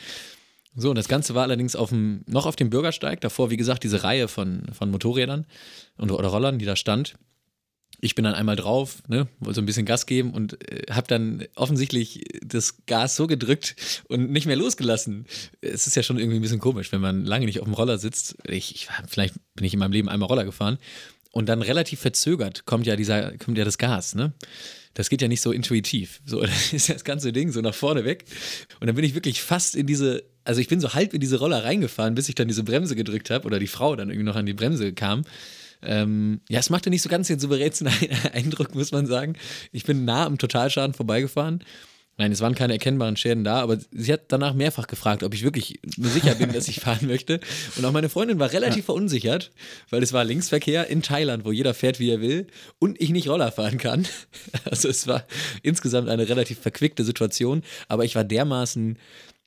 So, und das Ganze war allerdings auf dem, noch auf dem Bürgersteig. Davor, wie gesagt, diese Reihe von, von Motorrädern und, oder Rollern, die da stand. Ich bin dann einmal drauf, ne, wollte so ein bisschen Gas geben und äh, habe dann offensichtlich das Gas so gedrückt und nicht mehr losgelassen. Es ist ja schon irgendwie ein bisschen komisch, wenn man lange nicht auf dem Roller sitzt. Ich, ich vielleicht bin ich in meinem Leben einmal Roller gefahren und dann relativ verzögert kommt ja dieser kommt ja das Gas, ne? Das geht ja nicht so intuitiv. So, das ist das ganze Ding so nach vorne weg. Und dann bin ich wirklich fast in diese, also ich bin so halb in diese Roller reingefahren, bis ich dann diese Bremse gedrückt habe oder die Frau dann irgendwie noch an die Bremse kam. Ähm, ja, es machte nicht so ganz den souveränsten Eindruck, muss man sagen. Ich bin nah am Totalschaden vorbeigefahren. Nein, es waren keine erkennbaren Schäden da, aber sie hat danach mehrfach gefragt, ob ich wirklich mir sicher bin, dass ich fahren möchte. Und auch meine Freundin war relativ verunsichert, weil es war Linksverkehr in Thailand, wo jeder fährt, wie er will und ich nicht Roller fahren kann. Also es war insgesamt eine relativ verquickte Situation, aber ich war dermaßen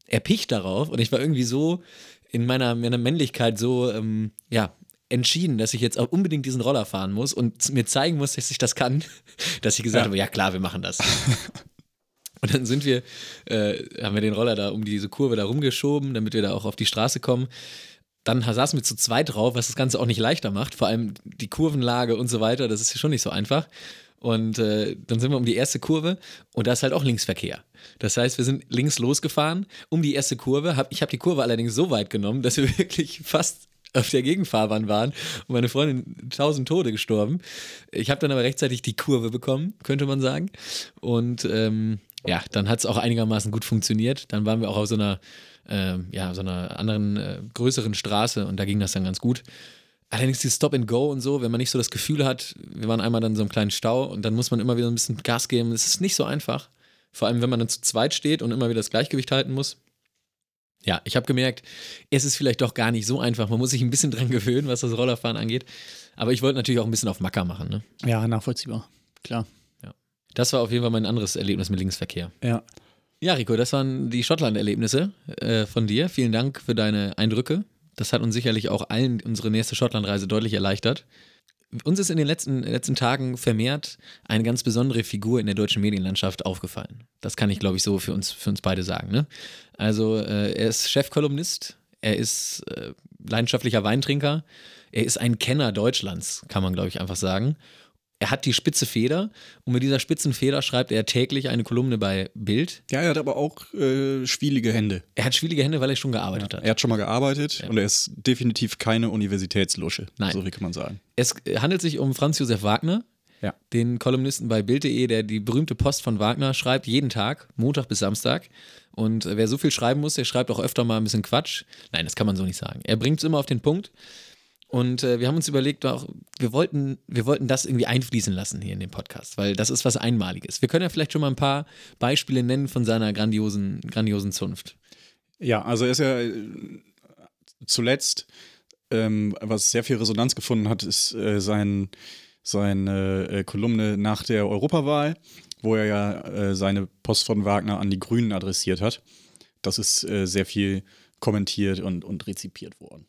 erpicht darauf und ich war irgendwie so in meiner, meiner Männlichkeit so, ähm, ja, entschieden, dass ich jetzt auch unbedingt diesen Roller fahren muss und mir zeigen muss, dass ich das kann, dass ich gesagt Ja. habe, ja klar, wir machen das. Und dann sind wir, äh, haben wir den Roller da um diese Kurve da rumgeschoben, damit wir da auch auf die Straße kommen. Dann saßen wir zu zweit drauf, was das Ganze auch nicht leichter macht. Vor allem die Kurvenlage und so weiter, das ist ja schon nicht so einfach. Und äh, dann sind wir um die erste Kurve und da ist halt auch Linksverkehr. Das heißt, wir sind links losgefahren um die erste Kurve. Hab, ich habe die Kurve allerdings so weit genommen, dass wir wirklich fast auf der Gegenfahrbahn waren und meine Freundin tausend Tode gestorben. Ich habe dann aber rechtzeitig die Kurve bekommen, könnte man sagen. Und ähm, ja, dann hat es auch einigermaßen gut funktioniert. Dann waren wir auch auf so einer, ähm, ja, so einer anderen, äh, größeren Straße und da ging das dann ganz gut. Allerdings die Stop and Go und so, wenn man nicht so das Gefühl hat, wir waren einmal dann in so einem kleinen Stau und dann muss man immer wieder ein bisschen Gas geben. Es ist nicht so einfach. Vor allem, wenn man dann zu zweit steht und immer wieder das Gleichgewicht halten muss. Ja, ich habe gemerkt, es ist vielleicht doch gar nicht so einfach. Man muss sich ein bisschen dran gewöhnen, was das Rollerfahren angeht. Aber ich wollte natürlich auch ein bisschen auf Macker machen. Ne? Ja, nachvollziehbar. Klar. Das war auf jeden Fall mein anderes Erlebnis mit Linksverkehr. Ja. Ja, Rico, das waren die Schottland-Erlebnisse äh, von dir. Vielen Dank für deine Eindrücke. Das hat uns sicherlich auch allen unsere nächste Schottlandreise deutlich erleichtert. Uns ist in den letzten, letzten Tagen vermehrt eine ganz besondere Figur in der deutschen Medienlandschaft aufgefallen. Das kann ich, glaube ich, so für uns, für uns beide sagen. Ne? Also, äh, er ist Chefkolumnist, er ist äh, leidenschaftlicher Weintrinker, er ist ein Kenner Deutschlands, kann man, glaube ich, einfach sagen. Er hat die spitze Feder und mit dieser spitzen Feder schreibt er täglich eine Kolumne bei Bild. Ja, er hat aber auch äh, schwielige Hände. Er hat schwierige Hände, weil er schon gearbeitet hat. Er hat schon mal gearbeitet und er ist definitiv keine Universitätslusche. Nein. So wie kann man sagen. Es handelt sich um Franz Josef Wagner, Ja. den Kolumnisten bei Bild.de, der die berühmte Post von Wagner schreibt, jeden Tag, Montag bis Samstag. Und äh, wer so viel schreiben muss, der schreibt auch öfter mal ein bisschen Quatsch. Nein, das kann man so nicht sagen. Er bringt es immer auf den Punkt. Und äh, wir haben uns überlegt, auch, wir, wollten, wir wollten das irgendwie einfließen lassen hier in den Podcast, weil das ist was Einmaliges. Wir können ja vielleicht schon mal ein paar Beispiele nennen von seiner grandiosen, grandiosen Zunft. Ja, also er ist ja äh, zuletzt ähm, was sehr viel Resonanz gefunden hat, ist äh, sein, seine äh, Kolumne nach der Europawahl, wo er ja äh, seine Post von Wagner an die Grünen adressiert hat. Das ist äh, sehr viel kommentiert und, und rezipiert worden.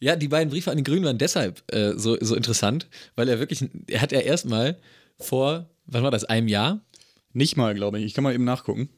Ja, die beiden Briefe an die Grünen waren deshalb äh, so, so interessant, weil er wirklich, er hat ja erstmal vor, wann war das, einem Jahr? Nicht mal, glaube ich. Ich kann mal eben nachgucken.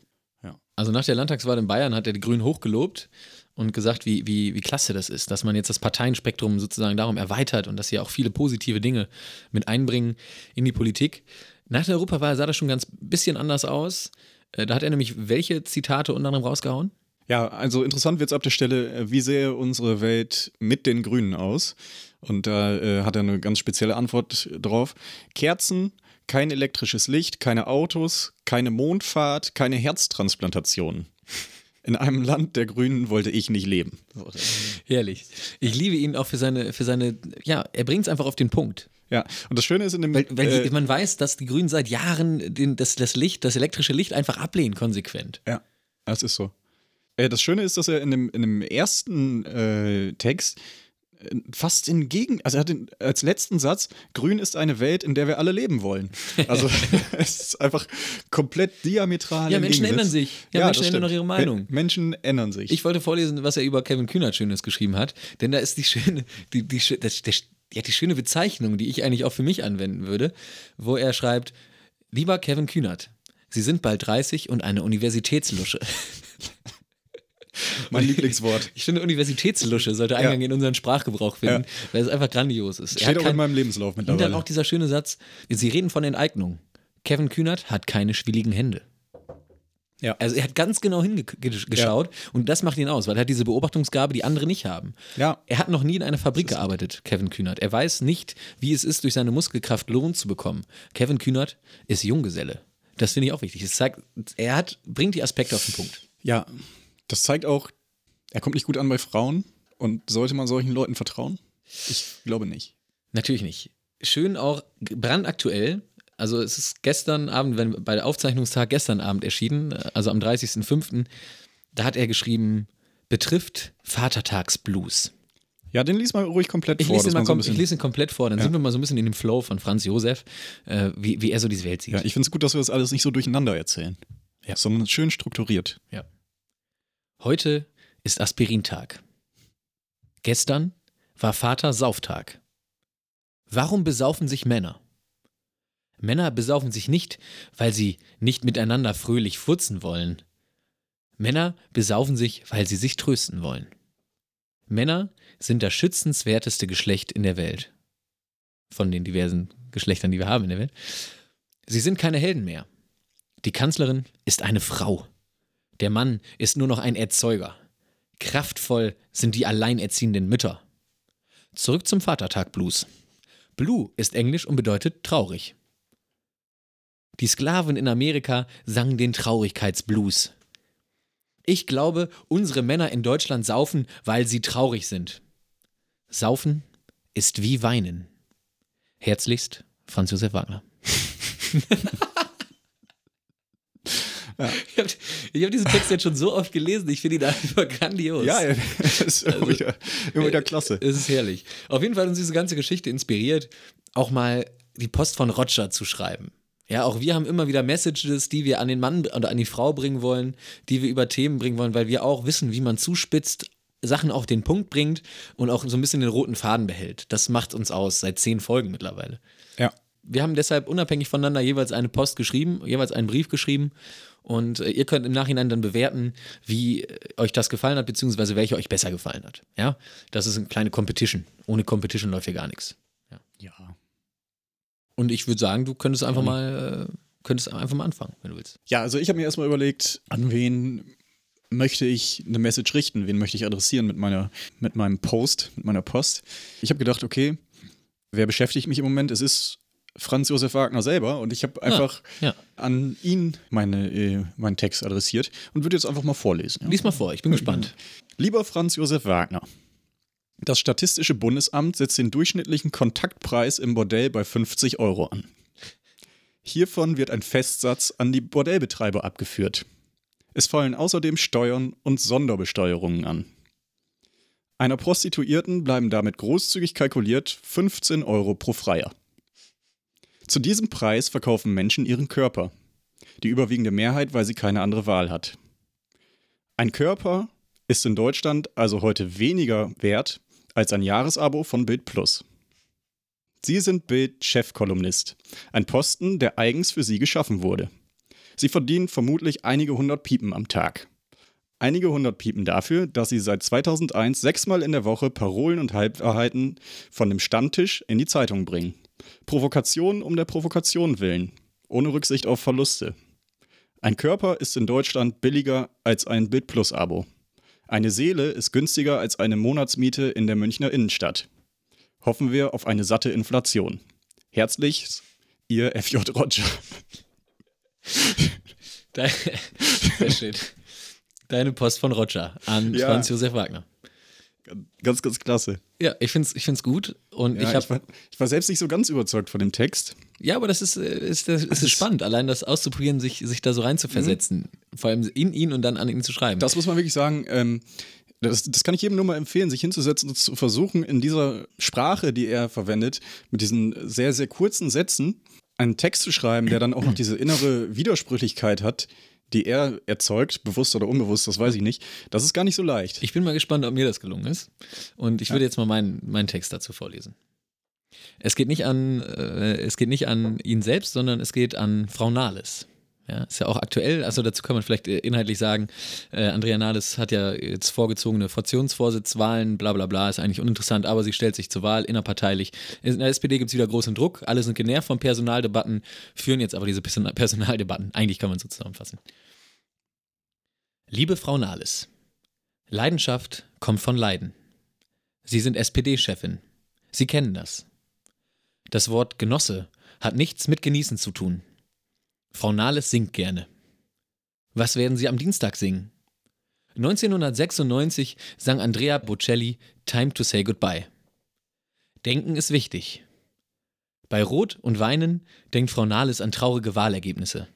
Also nach der Landtagswahl in Bayern hat er die Grünen hochgelobt und gesagt, wie, wie, wie klasse das ist, dass man jetzt das Parteienspektrum sozusagen darum erweitert und dass sie auch viele positive Dinge mit einbringen in die Politik. Nach der Europawahl sah das schon ganz bisschen anders aus. Äh, Da hat er nämlich welche Zitate unter anderem rausgehauen? Ja, also interessant wird es ab der Stelle, äh, wie sähe unsere Welt mit den Grünen aus? Und da äh, hat er eine ganz spezielle Antwort drauf. Kerzen, kein elektrisches Licht, keine Autos, keine Mondfahrt, keine Herztransplantationen. In einem Land der Grünen wollte ich nicht leben. Herrlich. Ich liebe ihn auch für seine, für seine, ja, er bringt es einfach auf den Punkt. Ja, und das Schöne ist in dem. Weil, weil äh, man weiß, dass die Grünen seit Jahren den, das, das Licht, das elektrische Licht einfach ablehnen, konsequent. Ja, das ist so. Äh, Das Schöne ist, dass er in dem, in dem ersten äh, Text äh, fast in Gegen, also er hat den, als letzten Satz, Grün ist eine Welt, in der wir alle leben wollen. Also es ist einfach komplett diametral. Ja, Menschen ändern sich. Ja, Menschen das ändern auch ihre Meinung. Men- Menschen ändern sich. Ich wollte vorlesen, was er über Kevin Kühnert Schönes geschrieben hat, denn da ist die schöne, die, die, das, der, ja, die schöne Bezeichnung, die ich eigentlich auch für mich anwenden würde, wo er schreibt: Lieber Kevin Kühnert, Sie sind bald 30 und eine Universitätslusche. mein Lieblingswort. Ich finde, Universitätslusche sollte Eingang in unseren Sprachgebrauch finden, Ja. weil es einfach grandios ist. Er Steht auch kein- in meinem Lebenslauf Und dann mittlerweile. auch dieser schöne Satz: Sie reden von Enteignung. Kevin Kühnert hat keine schwilligen Hände. Ja. Also er hat ganz genau hingeschaut und das macht ihn aus, weil er hat diese Beobachtungsgabe, die andere nicht haben. Ja. Er hat noch nie in einer Fabrik gearbeitet, Kevin Kühnert. Er weiß nicht, wie es ist, durch seine Muskelkraft Lohn zu bekommen. Kevin Kühnert ist Junggeselle. Das finde ich auch wichtig. Es zeigt, er hat, bringt die Aspekte auf den Punkt. Ja, das zeigt auch, er kommt nicht gut an bei Frauen. Und sollte man solchen Leuten vertrauen? Ich glaube nicht. Natürlich nicht. Schön auch brandaktuell. Also es ist gestern Abend, wenn bei der Aufzeichnungstag gestern Abend erschienen, also am 30.05., da hat er geschrieben, betrifft Vatertagsblues. Ja, den lies mal ruhig komplett Ich vor. lese, man so kom ich lese ihn komplett vor, dann sind wir mal so ein bisschen in dem Flow von Franz Josef, äh, wie, wie er so diese Welt sieht. Ja, ich finde es gut, dass wir das alles nicht so durcheinander erzählen. Ja. Sondern schön strukturiert. Ja. Heute ist Aspirintag. Gestern war Vater Sauftag. Warum besaufen sich Männer? Männer besaufen sich nicht, weil sie nicht miteinander fröhlich furzen wollen. Männer besaufen sich, weil sie sich trösten wollen. Männer sind das schützenswerteste Geschlecht in der Welt. Von den diversen Geschlechtern, die wir haben in der Welt. Sie sind keine Helden mehr. Die Kanzlerin ist eine Frau. Der Mann ist nur noch ein Erzeuger. Kraftvoll sind die alleinerziehenden Mütter. Zurück zum Vatertag Blues. Blue ist Englisch und bedeutet traurig. Die Sklaven in Amerika sangen den Traurigkeitsblues. Ich glaube, unsere Männer in Deutschland saufen, weil sie traurig sind. Saufen ist wie weinen. Herzlichst, Franz Josef Wagner. Ich habe hab diesen Text jetzt schon so oft gelesen, ich finde ihn einfach grandios. Ja, das ist immer, wieder, immer wieder klasse. Es ist herrlich. Auf jeden Fall hat uns diese ganze Geschichte inspiriert, auch mal die Post von Roger zu schreiben. Ja, auch wir haben immer wieder Messages, die wir an den Mann oder an die Frau bringen wollen, die wir über Themen bringen wollen, weil wir auch wissen, wie man zuspitzt, Sachen auf den Punkt bringt und auch so ein bisschen den roten Faden behält. Das macht uns aus, seit zehn Folgen mittlerweile. Ja. Wir haben deshalb unabhängig voneinander jeweils eine Post geschrieben, jeweils einen Brief geschrieben. Und äh, ihr könnt im Nachhinein dann bewerten, wie äh, euch das gefallen hat, beziehungsweise welche euch besser gefallen hat. Ja, das ist eine kleine Competition. Ohne Competition läuft hier gar nichts. Ja. Und ich würde sagen, du könntest einfach mal, äh, könntest einfach mal anfangen, wenn du willst. Ja, also ich habe mir erstmal überlegt, an wen möchte ich eine Message richten, wen möchte ich adressieren mit, meiner, mit meinem Post, mit meiner Post. Ich habe gedacht, okay, wer beschäftigt mich im Moment? Es ist Franz Josef Wagner selber und ich habe einfach ja. an ihn meine, äh, meinen Text adressiert und würde jetzt einfach mal vorlesen. Ja? Lies mal vor, ich bin gespannt. Lieber Franz Josef Wagner, das Statistische Bundesamt setzt den durchschnittlichen Kontaktpreis im Bordell bei 50 Euro an. Hiervon wird ein Festsatz an die Bordellbetreiber abgeführt. Es fallen außerdem Steuern und Sonderbesteuerungen an. Einer Prostituierten bleiben damit großzügig kalkuliert 15 Euro pro Freier. Zu diesem Preis verkaufen Menschen ihren Körper. Die überwiegende Mehrheit, weil sie keine andere Wahl hat. Ein Körper ist in Deutschland also heute weniger wert als ein Jahresabo von Bild Plus. Sie sind Bild-Chefkolumnist, ein Posten, der eigens für Sie geschaffen wurde. Sie verdienen vermutlich einige hundert Piepen am Tag. Einige hundert Piepen dafür, dass Sie seit 2001 sechsmal in der Woche Parolen und Halbwahrheiten von dem Stammtisch in die Zeitung bringen. Provokation um der Provokation willen, ohne Rücksicht auf Verluste. Ein Körper ist in Deutschland billiger als ein Bild Plus Abo. Eine Seele ist günstiger als eine Monatsmiete in der Münchner Innenstadt. Hoffen wir auf eine satte Inflation. Herzlich, Ihr FJ Roger. Sehr schön. Deine Post von Roger an Ja. Franz Josef Wagner. Ganz, ganz klasse. Ja, ich finde es ich find's gut. Und Ja, ich ich, habe. war, ich war selbst nicht so ganz überzeugt von dem Text. Ja, aber das ist, äh, ist, das ist spannend, allein das auszuprobieren, sich, sich da so reinzuversetzen. Vor allem in ihn und dann an ihn zu schreiben. Das muss man wirklich sagen. Ähm, das, das kann ich jedem nur mal empfehlen, sich hinzusetzen und zu versuchen, in dieser Sprache, die er verwendet, mit diesen sehr, sehr kurzen Sätzen, einen Text zu schreiben, der dann auch noch diese innere Widersprüchlichkeit hat, die er erzeugt, bewusst oder unbewusst, das weiß ich nicht. Das ist gar nicht so leicht. Ich bin mal gespannt, ob mir das gelungen ist. Und ich würde jetzt mal meinen, meinen Text dazu vorlesen. Es geht nicht an, äh, es geht nicht an ihn selbst, sondern es geht an Frau Nahles. Ja, ist ja auch aktuell, also dazu kann man vielleicht äh, inhaltlich sagen, äh, Andrea Nahles hat ja jetzt vorgezogene Fraktionsvorsitzwahlen, bla bla bla, ist eigentlich uninteressant, aber sie stellt sich zur Wahl innerparteilich. In der SPD gibt es wieder großen Druck, alle sind genervt von Personaldebatten, führen jetzt aber diese Person Personaldebatten. Eigentlich kann man so zusammenfassen. Liebe Frau Nahles, Leidenschaft kommt von Leiden. Sie sind SPD-Chefin. Sie kennen das. Das Wort Genosse hat nichts mit Genießen zu tun. Frau Nahles singt gerne. Was werden Sie am Dienstag singen? 1996 sang Andrea Bocelli Time to Say Goodbye. Denken ist wichtig. Bei Rot und Weinen denkt Frau Nahles an traurige Wahlergebnisse.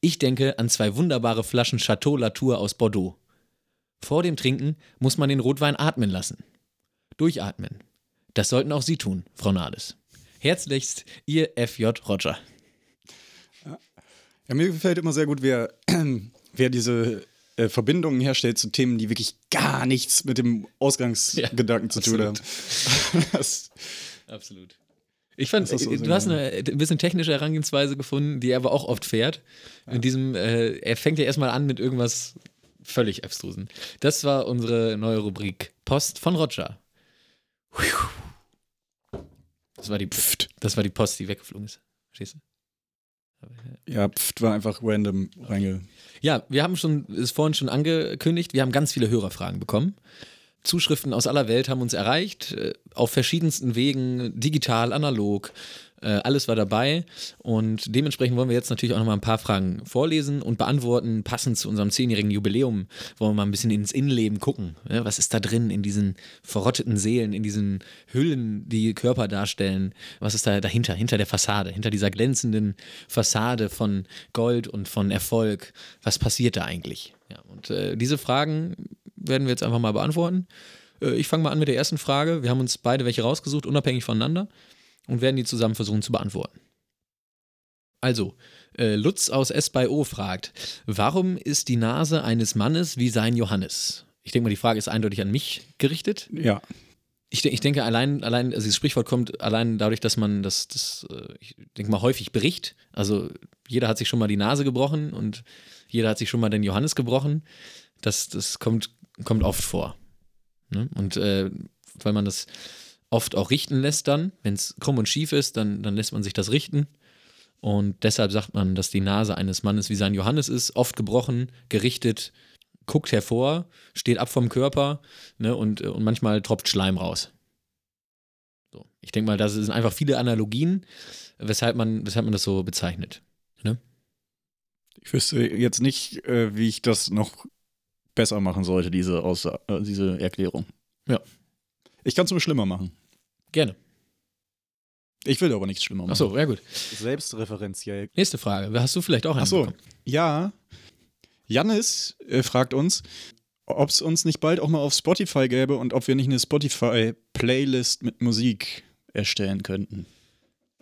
Ich denke an zwei wunderbare Flaschen Chateau Latour aus Bordeaux. Vor dem Trinken muss man den Rotwein atmen lassen. Durchatmen. Das sollten auch Sie tun, Frau Nahles. Herzlichst, Ihr FJ Roger. Ja, mir gefällt immer sehr gut, wer, wer diese äh, Verbindungen herstellt zu Themen, die wirklich gar nichts mit dem Ausgangsgedanken zu tun haben. Das, Absolut. Ich fand, so du hast eine ein bisschen technische Herangehensweise gefunden, die er aber auch oft fährt. In diesem, äh, er fängt ja erstmal an mit irgendwas völlig abstrusen. Das war unsere neue Rubrik Post von Roger. Das war die Pft. Das war die Post, die weggeflogen ist. Verstehst du? Ja, pft, war einfach random reinge. Ja, wir haben schon, ist vorhin schon angekündigt, wir haben ganz viele Hörerfragen bekommen. Zuschriften aus aller Welt haben uns erreicht, äh, auf verschiedensten Wegen, digital, analog, alles war dabei. Und dementsprechend wollen wir jetzt natürlich auch nochmal ein paar Fragen vorlesen und beantworten, passend zu unserem zehnjährigen Jubiläum, wollen wir mal ein bisschen ins Innenleben gucken. Was ist da drin in diesen verrotteten Seelen, in diesen Hüllen, die Körper darstellen? Was ist da dahinter, hinter der Fassade, hinter dieser glänzenden Fassade von Gold und von Erfolg? Was passiert da eigentlich? Ja, und äh, diese Fragen werden wir jetzt einfach mal beantworten. Äh, ich fange mal an mit der ersten Frage. Wir haben uns beide welche rausgesucht, unabhängig voneinander, und werden die zusammen versuchen zu beantworten. Also, äh, Lutz aus S bei O fragt, warum ist die Nase eines Mannes wie sein Johannes? Ich denke mal, die Frage ist eindeutig an mich gerichtet. Ja, Ich, de- ich denke, allein, allein, also dieses Sprichwort kommt allein dadurch, dass man das, das äh, ich denke mal, häufig bricht. Also jeder hat sich schon mal die Nase gebrochen und jeder hat sich schon mal den Johannes gebrochen. Das, das kommt, kommt oft vor. Ne? Und äh, weil man das oft auch richten lässt dann, wenn es krumm und schief ist, dann, dann lässt man sich das richten. Und deshalb sagt man, dass die Nase eines Mannes wie sein Johannes ist, oft gebrochen, gerichtet, guckt hervor, steht ab vom Körper ne, und, und manchmal tropft Schleim raus. So. Ich denke mal, das sind einfach viele Analogien, weshalb man, weshalb man das so bezeichnet. ich wüsste jetzt nicht, äh, wie ich das noch besser machen sollte, diese, Aussa äh, diese Erklärung. Ja. Ich kann es nur schlimmer machen. Gerne. Ich will aber nichts schlimmer machen. Achso, ja gut. Selbstreferenziell. Nächste Frage. Hast du vielleicht auch eine? Ach so. bekommen? Ja. Jannis äh, fragt uns, ob es uns nicht bald auch mal auf Spotify gäbe und ob wir nicht eine Spotify-Playlist mit Musik erstellen könnten.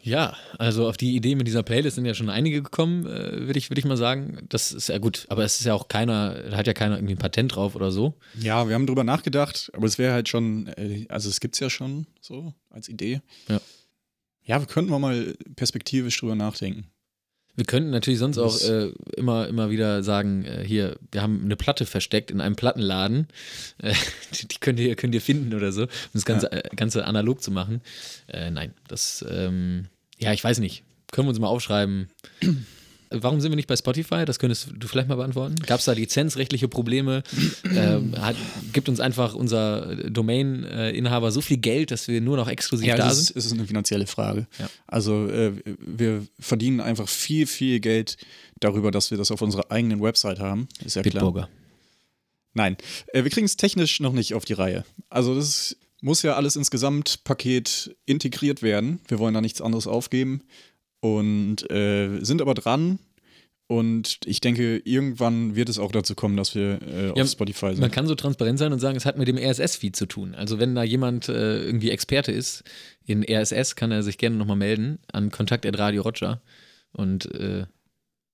Ja, also auf die Idee mit dieser Playlist sind ja schon einige gekommen, äh, würde ich, würd ich mal sagen. Das ist ja gut, aber es ist ja auch keiner, da hat ja keiner irgendwie ein Patent drauf oder so. Ja, wir haben drüber nachgedacht, aber es wäre halt schon, äh, also es gibt es ja schon so als Idee. Ja. Ja, wir könnten mal perspektivisch drüber nachdenken. Wir könnten natürlich sonst auch äh, immer, immer wieder sagen, äh, hier, wir haben eine Platte versteckt in einem Plattenladen. Äh, die, die könnt ihr, könnt ihr finden oder so, um das Ganze, äh, Ganze analog zu machen. Äh, nein, das, ähm, ja, ich weiß nicht. Können wir uns mal aufschreiben. Warum sind wir nicht bei Spotify? Das könntest du vielleicht mal beantworten. Gab es da lizenzrechtliche Probleme? ähm, hat, gibt uns einfach unser Domain-Inhaber so viel Geld, dass wir nur noch exklusiv Ja, da es ist, sind? es ist eine finanzielle Frage. Ja. Also äh, wir verdienen einfach viel, viel Geld darüber, dass wir das auf unserer eigenen Website haben. Ist ja klar. Bitburger. Nein, äh, wir kriegen es technisch noch nicht auf die Reihe. Also das muss ja alles ins Gesamtpaket integriert werden. Wir wollen da nichts anderes aufgeben und äh, sind aber dran. Und ich denke, irgendwann wird es auch dazu kommen, dass wir äh, auf Ja, Spotify Man sind. kann so transparent sein und sagen, es hat mit dem RSS-Feed zu tun. Also wenn da jemand äh, irgendwie Experte ist in RSS, kann er sich gerne nochmal melden an Kontakt.radio Roger und äh,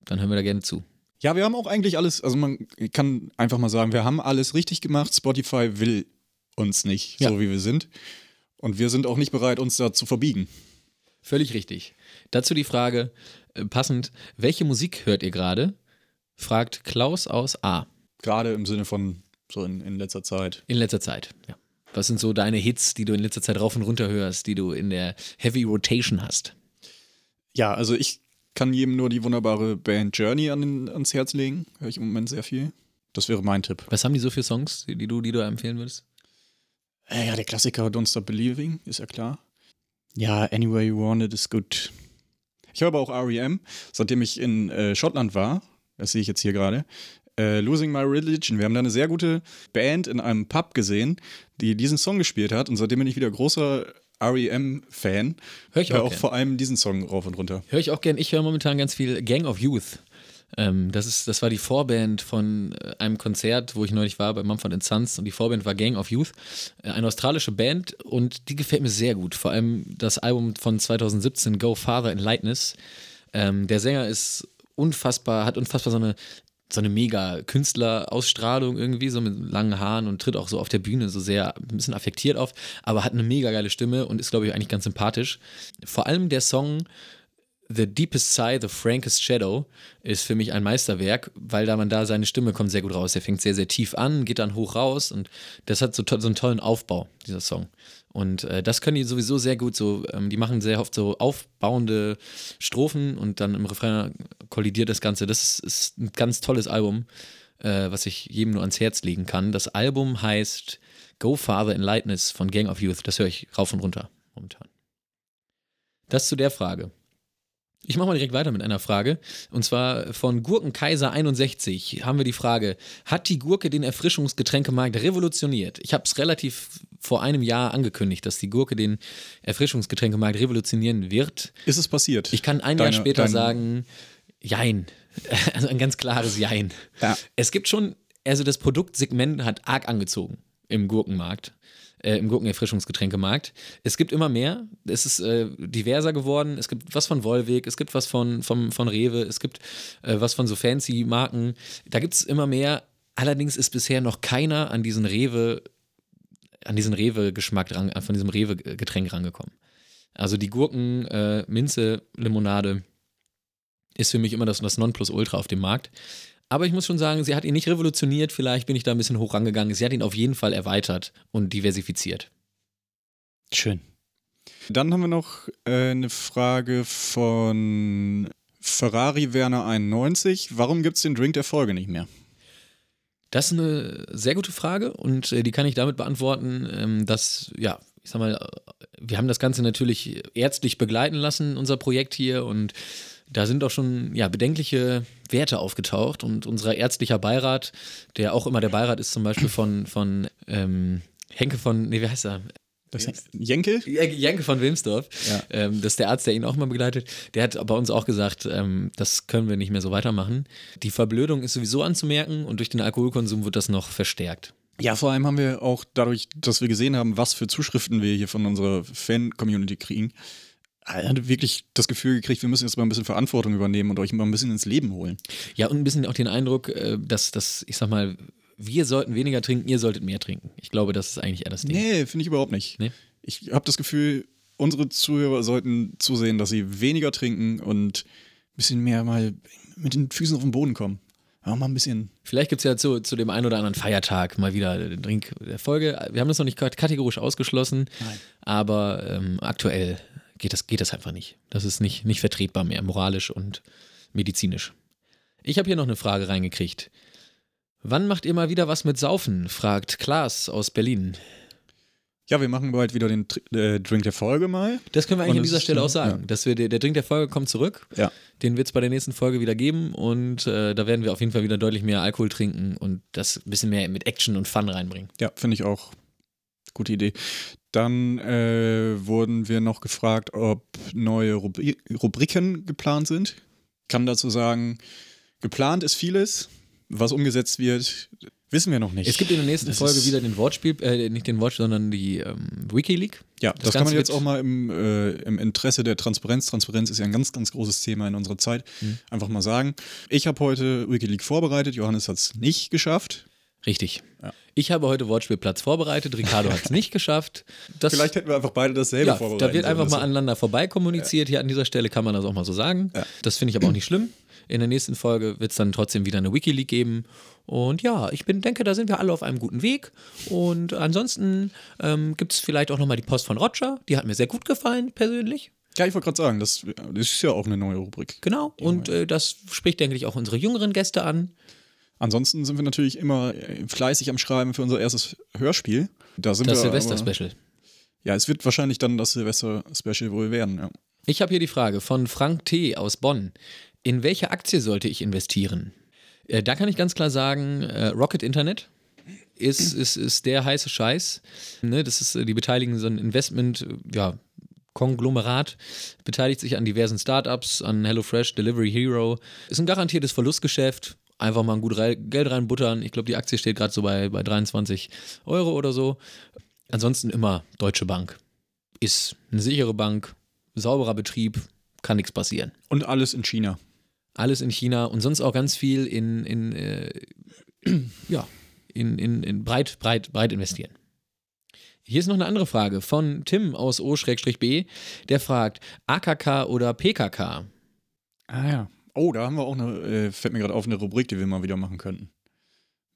dann hören wir da gerne zu. Ja, wir haben auch eigentlich alles, also man kann einfach mal sagen, wir haben alles richtig gemacht. Spotify will uns nicht, Ja. so wie wir sind. Und wir sind auch nicht bereit, uns da zu verbiegen. Völlig richtig. Dazu die Frage, äh, passend, welche Musik hört ihr gerade? Fragt Klaus aus A. Gerade im Sinne von so in, in letzter Zeit. In letzter Zeit, ja. Was sind so deine Hits, die du in letzter Zeit rauf und runter hörst, die du in der Heavy Rotation hast? Ja, also ich kann jedem nur die wunderbare Band Journey an ans Herz legen. Höre ich im Moment sehr viel. Das wäre mein Tipp. Was haben die so für Songs, die, du, die du empfehlen würdest? Äh, ja, der Klassiker Don't Stop Believing, ist ja klar. Ja, Anyway You Want It ist gut. Ich höre aber auch R.E.M., seitdem ich in äh, Schottland war, das sehe ich jetzt hier gerade, äh, Losing My Religion. Wir haben da eine sehr gute Band in einem Pub gesehen, die diesen Song gespielt hat und seitdem bin ich wieder großer R.E.M.-Fan. Hör ich Hör auch auch gern. vor allem diesen Song rauf und runter. Höre ich auch gern. Ich höre momentan ganz viel Gang of Youth. Ähm, das, ist, das war die Vorband von äh, einem Konzert, wo ich neulich war bei Mumford Sons und die Vorband war Gang of Youth, äh, eine australische Band und die gefällt mir sehr gut. Vor allem das Album von 2017, Go Father in Lightness. Ähm, der Sänger ist unfassbar, hat unfassbar so eine, so eine mega Künstlerausstrahlung irgendwie, so mit langen Haaren und tritt auch so auf der Bühne so sehr ein bisschen affektiert auf, aber hat eine mega geile Stimme und ist, glaube ich, eigentlich ganz sympathisch. Vor allem der Song The Deepest Sigh, The Frankest Shadow ist für mich ein Meisterwerk, weil da man da seine Stimme kommt sehr gut raus. Der fängt sehr, sehr tief an, geht dann hoch raus und das hat so, to so einen tollen Aufbau, dieser Song. Und äh, das können die sowieso sehr gut so, ähm, die machen sehr oft so aufbauende Strophen und dann im Refrain kollidiert das Ganze. Das ist, ist ein ganz tolles Album, äh, was ich jedem nur ans Herz legen kann. Das Album heißt Go Father in Lightness von Gang of Youth. Das höre ich rauf und runter momentan. Das zu der Frage. Ich mache mal direkt weiter mit einer Frage. Und zwar von Gurkenkaiser61 haben wir die Frage: Hat die Gurke den Erfrischungsgetränkemarkt revolutioniert? Ich habe es relativ vor einem Jahr angekündigt, dass die Gurke den Erfrischungsgetränkemarkt revolutionieren wird. Ist es passiert? Ich kann ein Deine- Jahr später dein- sagen: Jein. Also ein ganz klares Jein. Ja. Es gibt schon, also das Produktsegment hat arg angezogen im Gurkenmarkt, äh, im Gurkenerfrischungsgetränkemarkt. Es gibt immer mehr, es ist äh, diverser geworden. Es gibt was von Volvic, es gibt was von, vom, von Rewe, es gibt äh, was von so fancy Marken. Da gibt es immer mehr. Allerdings ist bisher noch keiner an diesen Rewe, an diesen Rewe-Geschmack, ran- von diesem Rewe-Getränk rangekommen. Also die Gurken, äh, Minze, Limonade ist für mich immer das, das Nonplusultra auf dem Markt. Aber ich muss schon sagen, sie hat ihn nicht revolutioniert, vielleicht bin ich da ein bisschen hoch rangegangen. Sie hat ihn auf jeden Fall erweitert und diversifiziert. Schön. Dann haben wir noch äh, eine Frage von Ferrari Werner 91. Warum gibt es den Drink der Folge nicht mehr? Das ist eine sehr gute Frage und äh, die kann ich damit beantworten, ähm, dass, ja, ich sag mal, äh, wir haben das Ganze natürlich ärztlich begleiten lassen, unser Projekt hier und da sind auch schon ja, bedenkliche Werte aufgetaucht und unser ärztlicher Beirat, der auch immer der Beirat ist zum Beispiel von, von ähm, Henke von, nee, wie heißt er? Das Jenke? Jenke von Wilmsdorf, Ja. ähm, das ist der Arzt, der ihn auch mal begleitet, der hat bei uns auch gesagt, ähm, das können wir nicht mehr so weitermachen. Die Verblödung ist sowieso anzumerken und durch den Alkoholkonsum wird das noch verstärkt. Ja, vor allem haben wir auch dadurch, dass wir gesehen haben, was für Zuschriften wir hier von unserer Fan-Community kriegen, er hatte wirklich das Gefühl gekriegt, wir müssen jetzt mal ein bisschen Verantwortung übernehmen und euch mal ein bisschen ins Leben holen. Ja, und ein bisschen auch den Eindruck, äh, dass, dass ich sag mal, wir sollten weniger trinken, ihr solltet mehr trinken. Ich glaube, das ist eigentlich eher das Ding. Nee, finde ich überhaupt nicht. Nee? Ich habe das Gefühl, unsere Zuhörer sollten zusehen, dass sie weniger trinken und ein bisschen mehr mal mit den Füßen auf den Boden kommen. Ja, mal ein bisschen. Vielleicht gibt es ja zu, zu dem einen oder anderen Feiertag mal wieder den Drink der Folge. Wir haben das noch nicht kategorisch ausgeschlossen, Nein. aber ähm, aktuell geht das, geht das einfach nicht. Das ist nicht, nicht vertretbar mehr, moralisch und medizinisch. Ich habe hier noch eine Frage reingekriegt. Wann macht ihr mal wieder was mit Saufen? fragt Klaas aus Berlin. Ja, wir machen bald wieder den äh, Drink der Folge mal. Das können wir eigentlich Und an es dieser Stelle auch sagen, dass wir der, der Drink der Folge kommt zurück. Ja. Den wird es bei der nächsten Folge wieder geben und äh, da werden wir auf jeden Fall wieder deutlich mehr Alkohol trinken und das ein bisschen mehr mit Action und Fun reinbringen. Ja, finde ich auch. Gute Idee. Dann äh, wurden wir noch gefragt, ob neue Rubri Rubriken geplant sind. Kann dazu sagen, geplant ist vieles. Was umgesetzt wird, wissen wir noch nicht. Es gibt in der nächsten Das Folge wieder den Wortspiel, äh, nicht den Wortspiel, sondern die ähm, Wikileak. Ja, Das das, kann man jetzt auch mal im, äh, im Interesse der Transparenz, Transparenz ist ja ein ganz, ganz großes Thema in unserer Zeit, Mhm. einfach mal sagen. Ich habe heute Wikileaks vorbereitet, Johannes hat es nicht geschafft. Richtig. Ja. Ich habe heute Wortspielplatz vorbereitet, Ricardo hat es nicht geschafft. Das, Vielleicht hätten wir einfach beide dasselbe ja, vorbereitet. da wird einfach mal aneinander vorbei kommuniziert. Hier an dieser Stelle kann man das auch mal so sagen. Ja. Das finde ich aber auch nicht schlimm. In der nächsten Folge wird es dann trotzdem wieder eine Wikileak geben. Und ja, ich bin, denke, da sind wir alle auf einem guten Weg. Und ansonsten ähm, gibt es vielleicht auch nochmal die Post von Roger. Die hat mir sehr gut gefallen, persönlich. Ja, ich wollte gerade sagen, das, das ist ja auch eine neue Rubrik. Genau. Und äh, das spricht, denke ich, auch unsere jüngeren Gäste an. Ansonsten sind wir natürlich immer äh, fleißig am Schreiben für unser erstes Hörspiel. Da sind Das Silvester-Special. Ja, es wird wahrscheinlich dann das Silvester-Special wohl werden. Ja. Ich habe hier die Frage von Frank T. aus Bonn. In welche Aktie sollte ich investieren? Äh, da kann ich ganz klar sagen, äh, Rocket Internet ist, ist, ist der heiße Scheiß. Ne, das ist, äh, die beteiligen so ein Investment, äh, ja, Konglomerat, beteiligt sich an diversen Startups, an HelloFresh, Delivery Hero. Ist ein garantiertes Verlustgeschäft. Einfach mal ein gut rei Geld reinbuttern. Ich glaube, die Aktie steht gerade so bei, bei 23 Euro oder so. Ansonsten immer Deutsche Bank. Ist eine sichere Bank, sauberer Betrieb, kann nichts passieren. Und alles in China. Alles in China und sonst auch ganz viel in, in, äh, ja, in, in, in breit, breit, breit investieren. Hier ist noch eine andere Frage von Tim aus O-B, der fragt, AKK oder PKK? Ah ja. Oh, da haben wir auch eine, äh, fällt mir gerade auf, eine Rubrik, die wir mal wieder machen könnten.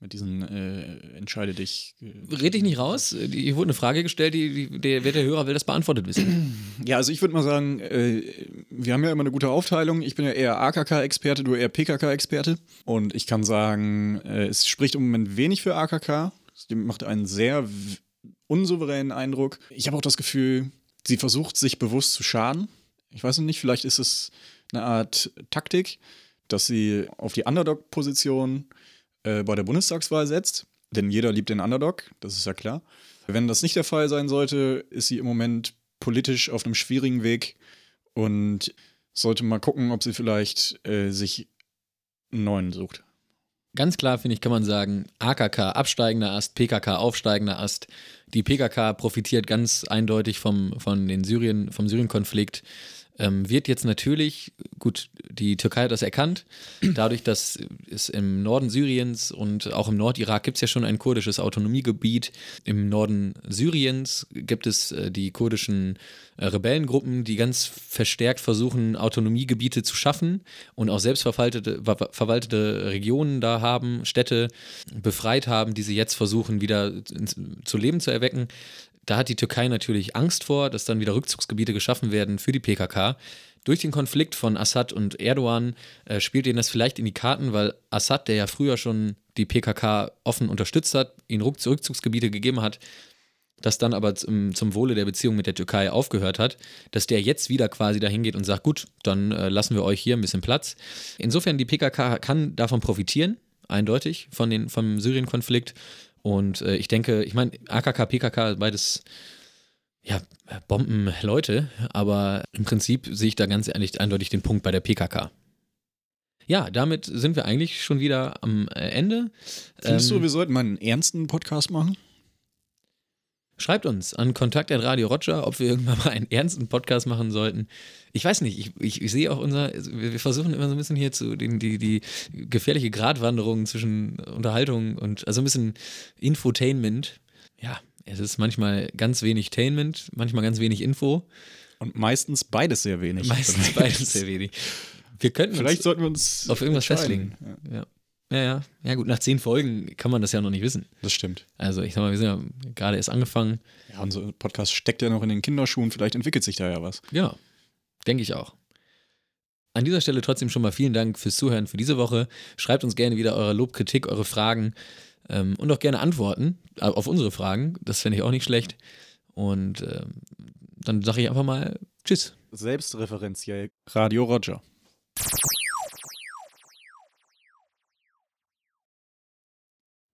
Mit diesen äh, Entscheide dich. äh, Red dich nicht raus. Hier wurde eine Frage gestellt, die, die, der, wer der Hörer will das beantwortet wissen. Ja, also ich würde mal sagen, äh, wir haben ja immer eine gute Aufteilung. Ich bin ja eher AKK-Experte, du eher PKK-Experte. Und ich kann sagen, äh, es spricht im Moment wenig für AKK. Es macht einen sehr unsouveränen Eindruck. Ich habe auch das Gefühl, sie versucht sich bewusst zu schaden. Ich weiß noch nicht, vielleicht ist es eine Art Taktik, dass sie auf die Underdog-Position äh, bei der Bundestagswahl setzt. Denn jeder liebt den Underdog, das ist ja klar. Wenn das nicht der Fall sein sollte, ist sie im Moment politisch auf einem schwierigen Weg und sollte mal gucken, ob sie vielleicht äh, sich einen neuen sucht. Ganz klar, finde ich, kann man sagen, AKK absteigender Ast, PKK aufsteigender Ast. Die PKK profitiert ganz eindeutig vom, von den Syrien, vom Syrien-Konflikt. Ähm, wird jetzt natürlich, gut, die Türkei hat das erkannt, dadurch, dass es im Norden Syriens und auch im Nordirak gibt es ja schon ein kurdisches Autonomiegebiet. Im Norden Syriens gibt es äh, die kurdischen äh, Rebellengruppen, die ganz verstärkt versuchen, Autonomiegebiete zu schaffen und auch selbstverwaltete ver- verwaltete Regionen da haben, Städte befreit haben, die sie jetzt versuchen, wieder zu Leben zu erwecken. Da hat die Türkei natürlich Angst vor, dass dann wieder Rückzugsgebiete geschaffen werden für die PKK. Durch den Konflikt von Assad und Erdogan äh, spielt ihnen das vielleicht in die Karten, weil Assad, der ja früher schon die PKK offen unterstützt hat, ihnen Rück Rückzugsgebiete gegeben hat, das dann aber zum, zum Wohle der Beziehung mit der Türkei aufgehört hat, dass der jetzt wieder quasi dahin geht und sagt, gut, dann äh, lassen wir euch hier ein bisschen Platz. Insofern, die PKK kann davon profitieren, eindeutig, von den, vom Syrien-Konflikt. Und äh, ich denke, ich meine, AKK, PKK, beides ja, Bombenleute, aber im Prinzip sehe ich da ganz ehrlich eindeutig den Punkt bei der PKK. Ja, damit sind wir eigentlich schon wieder am äh, Ende. Findest Ähm, du, wir sollten mal einen ernsten Podcast machen? Schreibt uns an Kontakt.radio Roger, ob wir irgendwann mal einen ernsten Podcast machen sollten. Ich weiß nicht, ich, ich, ich sehe auch unser, wir, wir versuchen immer so ein bisschen hier zu den, die, die gefährliche Gratwanderung zwischen Unterhaltung und, also ein bisschen Infotainment. Ja, es ist manchmal ganz wenig Tainment, manchmal ganz wenig Info, Und meistens beides sehr wenig. meistens beides sehr wenig. Wir könnten Vielleicht uns sollten wir uns auf irgendwas festlegen. Ja, Ja. Ja, ja. Ja, gut, nach zehn Folgen kann man das ja noch nicht wissen. das stimmt. Also, ich sag mal, wir sind ja gerade erst angefangen. Ja, unser Podcast steckt ja noch in den Kinderschuhen. Vielleicht entwickelt sich da ja was. Ja, denke ich auch. An dieser Stelle trotzdem schon mal vielen Dank fürs Zuhören für diese Woche. Schreibt uns gerne wieder eure Lob, Kritik, eure Fragen ähm, und auch gerne Antworten äh, auf unsere Fragen. Das fände ich auch nicht schlecht. Und ähm, dann sage ich einfach mal Tschüss. Selbstreferenziell Radio Roger.